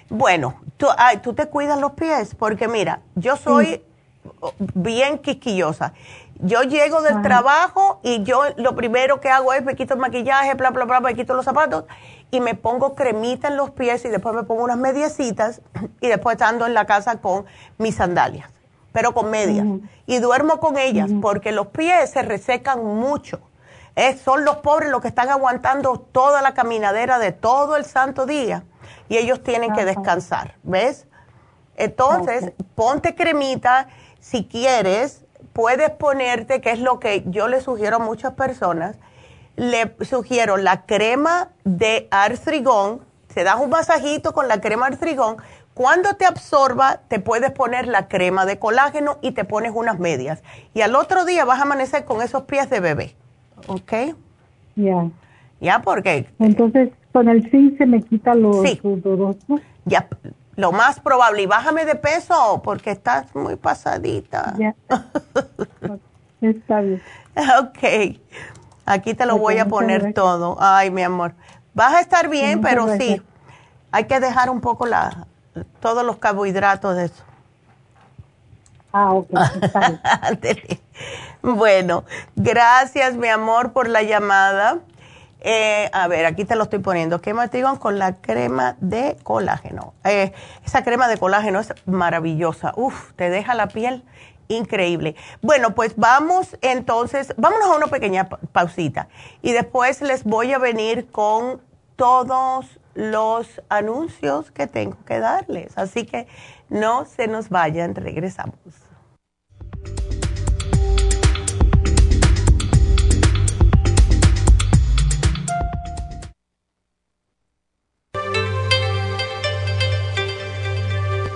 Bueno, tú, tú te cuidas los pies, porque mira, yo soy bien quisquillosa. Yo llego del trabajo y yo lo primero que hago es me quito el maquillaje, bla, bla, bla, me quito los zapatos y me pongo cremita en los pies y después me pongo unas mediecitas y después ando en la casa con mis sandalias, pero con medias. Y duermo con ellas porque los pies se resecan mucho. son los pobres los que están aguantando toda la caminadera de todo el santo día y ellos tienen que descansar, ¿ves? Entonces, ponte cremita si quieres puedes ponerte, que es lo que yo le sugiero a muchas personas, le sugiero la crema de artrigón, se das un masajito con la crema artrigón, cuando te absorba, te puedes poner la crema de colágeno y te pones unas medias. Y al otro día vas a amanecer con esos pies de bebé. ¿Ok? Ya. Ya, porque. Entonces, con el zinc se me quita los sí. Ya, lo más probable. Y bájame de peso porque estás muy pasadita. Ya. [LAUGHS] Está bien. Ok. Aquí te lo voy a poner todo. Ay, mi amor. Vas a estar bien, pero sí. Hay que dejar un poco la, todos los carbohidratos de eso. Ah, ok. [LAUGHS] bueno, gracias, mi amor, por la llamada. Eh, a ver, aquí te lo estoy poniendo. ¿Qué digo con la crema de colágeno? Eh, esa crema de colágeno es maravillosa. Uf, te deja la piel increíble. Bueno, pues vamos entonces, vámonos a una pequeña pausita y después les voy a venir con todos los anuncios que tengo que darles. Así que no se nos vayan, regresamos.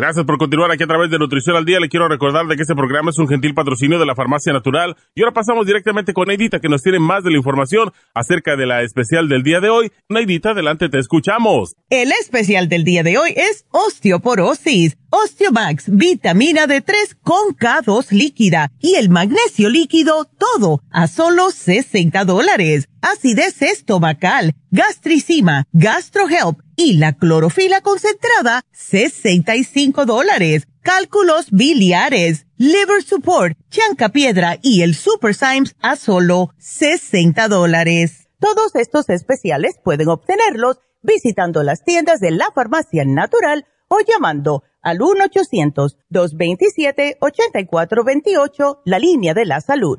Gracias por continuar aquí a través de Nutrición al Día. Le quiero recordar de que este programa es un gentil patrocinio de la Farmacia Natural. Y ahora pasamos directamente con Neidita, que nos tiene más de la información acerca de la especial del día de hoy. Neidita, adelante, te escuchamos. El especial del día de hoy es osteoporosis, Osteomax, vitamina D3 con K2 líquida y el magnesio líquido, todo a solo 60 dólares. Acidez estomacal, gastricima, gastrohelp y la clorofila concentrada, 65 dólares. Cálculos biliares, liver support, piedra y el super Symes a solo 60 dólares. Todos estos especiales pueden obtenerlos visitando las tiendas de la farmacia natural o llamando al 1-800-227-8428, la línea de la salud.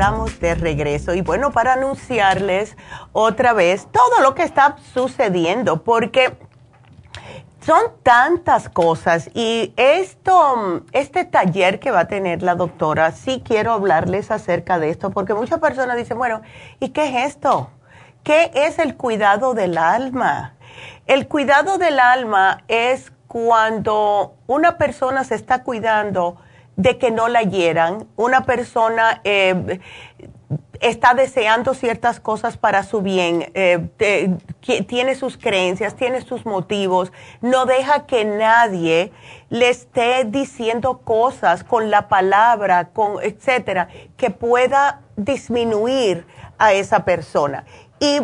Estamos de regreso. Y bueno, para anunciarles otra vez todo lo que está sucediendo, porque son tantas cosas y esto, este taller que va a tener la doctora, sí quiero hablarles acerca de esto, porque muchas personas dicen, bueno, ¿y qué es esto? ¿Qué es el cuidado del alma? El cuidado del alma es cuando una persona se está cuidando de que no la hieran, una persona eh, está deseando ciertas cosas para su bien, eh, tiene sus creencias, tiene sus motivos, no deja que nadie le esté diciendo cosas con la palabra, con etcétera, que pueda disminuir a esa persona. Y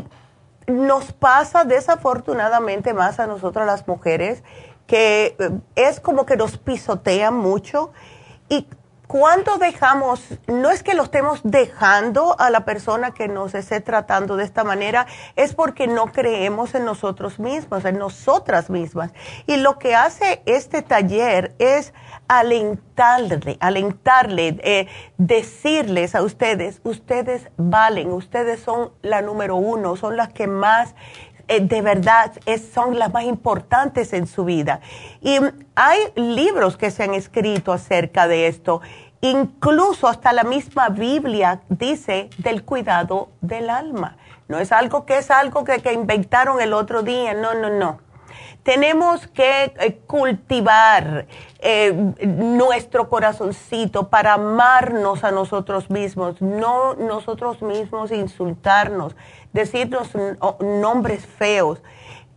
nos pasa desafortunadamente más a nosotros las mujeres que eh, es como que nos pisotean mucho y cuando dejamos, no es que lo estemos dejando a la persona que nos esté tratando de esta manera, es porque no creemos en nosotros mismos, en nosotras mismas. Y lo que hace este taller es alentarle, alentarle, eh, decirles a ustedes, ustedes valen, ustedes son la número uno, son las que más eh, de verdad son las más importantes en su vida. Y hay libros que se han escrito acerca de esto. Incluso hasta la misma Biblia dice del cuidado del alma. No es algo que es algo que, que inventaron el otro día, no, no, no. Tenemos que eh, cultivar eh, nuestro corazoncito para amarnos a nosotros mismos, no nosotros mismos insultarnos, decirnos nombres feos.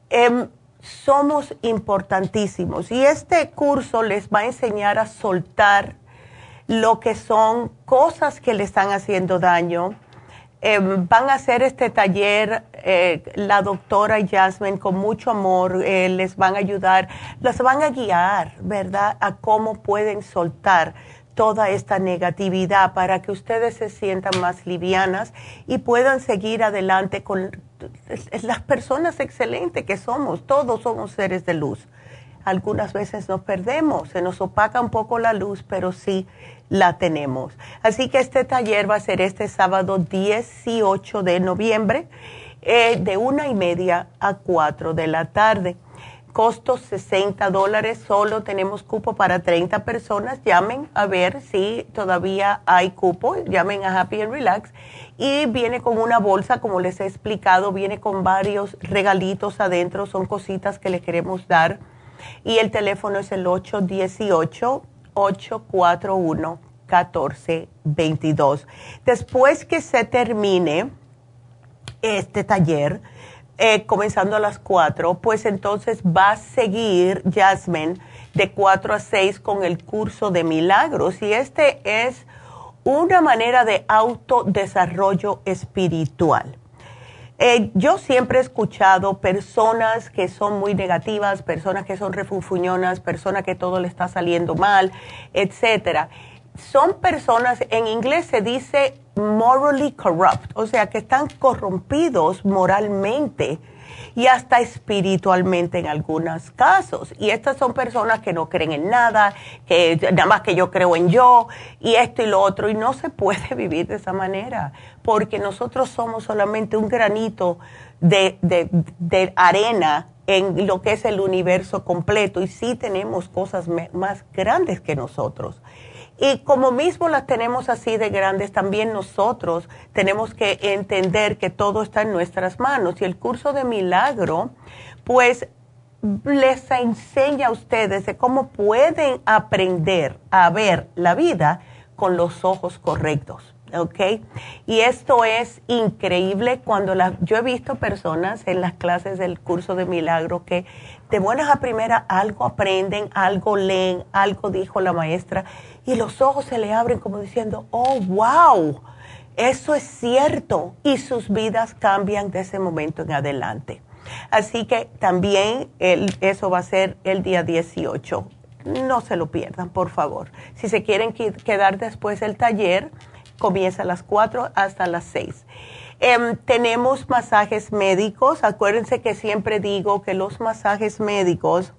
Em, somos importantísimos y este curso les va a enseñar a soltar lo que son cosas que le están haciendo daño Em, van a hacer este taller eh, la doctora Jasmine con mucho amor, eh, les van a ayudar, los van a guiar, ¿verdad? A cómo pueden soltar toda esta negatividad para que ustedes se sientan más livianas y puedan seguir adelante con las personas excelentes que somos. Todos somos seres de luz. Algunas veces nos perdemos, se nos opaca un poco la luz, pero sí la tenemos. Así que este taller va a ser este sábado 18 de noviembre, eh, de una y media a cuatro de la tarde. Costo 60 dólares, solo tenemos cupo para 30 personas. Llamen a ver si todavía hay cupo, llamen a Happy and Relax. Y viene con una bolsa, como les he explicado, viene con varios regalitos adentro, son cositas que le queremos dar. Y el teléfono es el 818 841-1422. Después que se termine este taller, eh, comenzando a las 4, pues entonces va a seguir Jasmine de 4 a 6 con el curso de milagros. Y este es una manera de autodesarrollo espiritual. Eh, yo siempre he escuchado personas que son muy negativas, personas que son refunfuñonas, personas que todo le está saliendo mal, etcétera. Son personas, en inglés se dice morally corrupt, o sea, que están corrompidos moralmente y hasta espiritualmente en algunos casos. Y estas son personas que no creen en nada, que nada más que yo creo en yo y esto y lo otro. Y no se puede [LAUGHS] vivir de esa manera, porque nosotros somos solamente un granito de, de arena en lo que es el universo completo y sí tenemos cosas más grandes que nosotros. Y como mismo las tenemos así de grandes, también nosotros tenemos que entender que todo está en nuestras manos. Y el curso de milagro, pues les enseña a ustedes de cómo pueden aprender a ver la vida con los ojos correctos. ¿ok? Y esto es increíble cuando la, yo he visto personas en las clases del curso de milagro que de buenas a primeras algo aprenden, algo leen, algo dijo la maestra y los ojos se le abren como diciendo, oh, wow, eso es cierto y sus vidas cambian de ese momento en adelante. Así que también eso va a ser el día 18. No se lo pierdan, por favor. Si se quieren quedar después del taller, comienza a las 4 hasta las 6. Em, tenemos masajes médicos. Acuérdense que siempre digo que los masajes médicos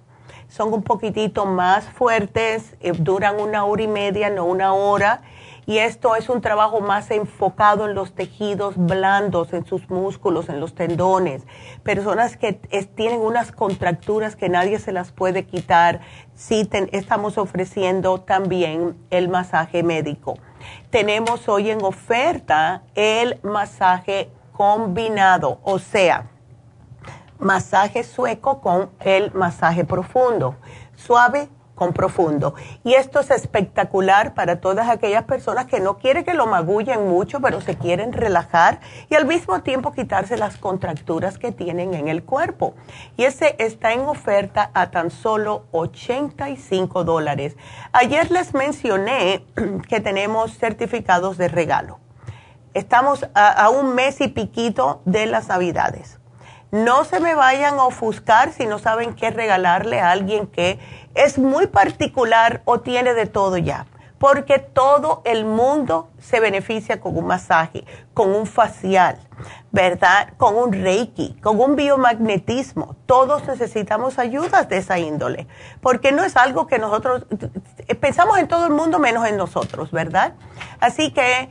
son un poquitito más fuertes, eh, duran una hora y media, no una hora. Y esto es un trabajo más enfocado en los tejidos blandos, en sus músculos, en los tendones. Personas que tienen unas contracturas que nadie se las puede quitar. Sí, estamos ofreciendo también el masaje médico. Tenemos hoy en oferta el masaje combinado, o sea, masaje sueco con el masaje profundo. Suave con profundo. Y esto es espectacular para todas aquellas personas que no quieren que lo magullen mucho, pero se quieren relajar y al mismo tiempo quitarse las contracturas que tienen en el cuerpo. Y ese está en oferta a tan solo 85 dólares. Ayer les mencioné [CLEARS THROAT] que tenemos certificados de regalo. Estamos a un mes y piquito de las navidades. No se me vayan a ofuscar si no saben qué regalarle a alguien que es muy particular o tiene de todo ya. Porque todo el mundo se beneficia con un masaje, con un facial, ¿verdad? Con un reiki, con un biomagnetismo. Todos necesitamos ayudas de esa índole. Porque no es algo que nosotros pensamos en todo el mundo menos en nosotros, ¿verdad? Así que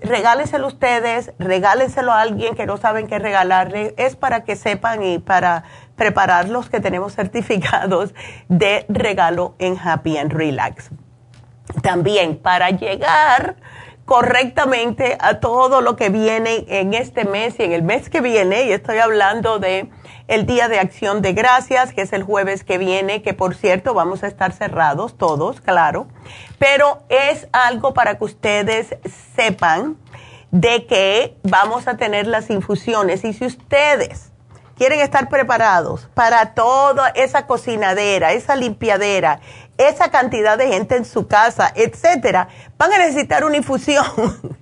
regálenselo ustedes, regálenselo a alguien que no saben qué regalarle. Es para que sepan y para preparar los que tenemos [LAUGHS] certificados de regalo en Happy and Relax. también para llegar correctamente a todo lo que viene en este mes y en el mes que viene, y estoy hablando de el Día de Acción de Gracias, que es el jueves que viene, que por cierto vamos a estar cerrados todos, claro, pero es algo para que ustedes sepan de que vamos a tener las infusiones. Y si ustedes quieren estar preparados para toda esa cocinadera, esa limpiadera, esa cantidad de gente en su casa, etcétera, van a necesitar una infusión. [LAUGHS]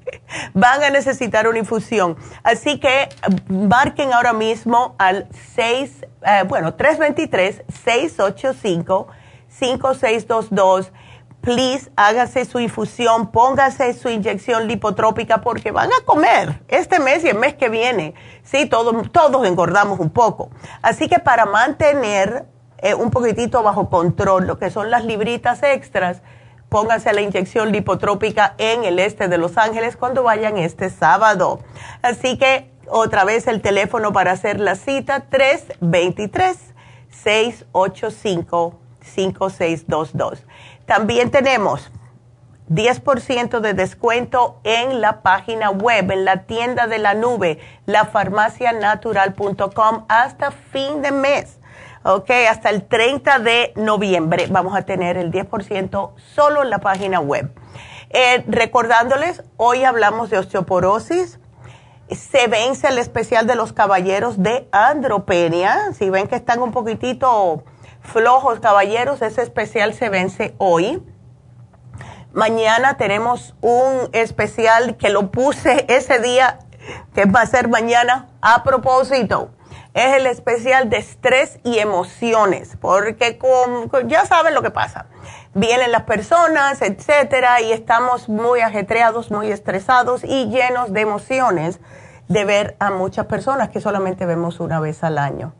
van a necesitar una infusión. Así que marquen ahora mismo al 6, eh, bueno, 323-685-5622 please hágase su infusión, póngase su inyección lipotrópica porque van a comer este mes y el mes que viene. Sí, todos, todos engordamos un poco. Así que para mantener eh, un poquitito bajo control lo que son las libritas extras, póngase la inyección lipotrópica en el este de Los Ángeles cuando vayan este sábado. Así que otra vez el teléfono para hacer la cita 323 685 5622. También tenemos 10% de descuento en la página web, en la tienda de la nube, lafarmacianatural.com hasta fin de mes. Ok, hasta el 30 de noviembre vamos a tener el 10% solo en la página web. Eh, recordándoles, hoy hablamos de osteoporosis. Se vence el especial de los caballeros de andropenia. Si ven que están un poquitito flojos, caballeros, ese especial se vence hoy. Mañana tenemos un especial que lo puse ese día, que va a ser mañana a propósito. Es el especial de estrés y emociones, porque ya saben lo que pasa. Vienen las personas, etcétera, y estamos muy ajetreados, muy estresados y llenos de emociones de ver a muchas personas que solamente vemos una vez al año.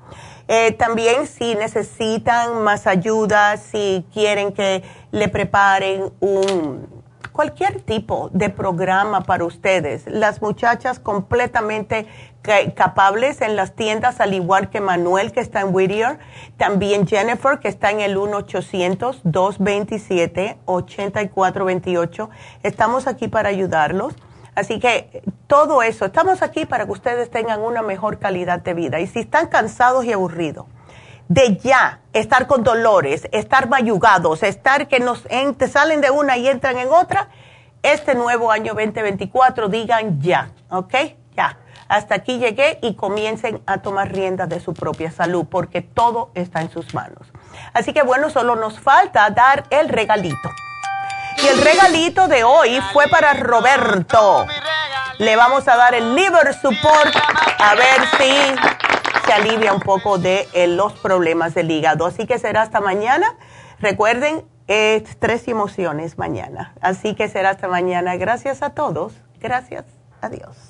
Eh, también si necesitan más ayuda, si quieren que le preparen un cualquier tipo de programa para ustedes. Las muchachas completamente capables en las tiendas, al igual que Manuel, que está en Whittier, también Jennifer, que está en el 1-800-227-8428. Estamos aquí para ayudarlos. Así que todo eso, estamos aquí para que ustedes tengan una mejor calidad de vida. Y si están cansados y aburridos de ya estar con dolores, estar mayugados, estar que nos te salen de una y entran en otra, este nuevo año 2024 digan ya, ¿ok? Ya. Hasta aquí llegué y comiencen a tomar riendas de su propia salud porque todo está en sus manos. Así que bueno, solo nos falta dar el regalito. Y el regalito de hoy fue para Roberto. Le vamos a dar el liver support a ver si se alivia un poco de eh, los problemas del hígado. Así que será hasta mañana. Recuerden, es tres emociones mañana. Así que será hasta mañana. Gracias a todos. Gracias. Adiós.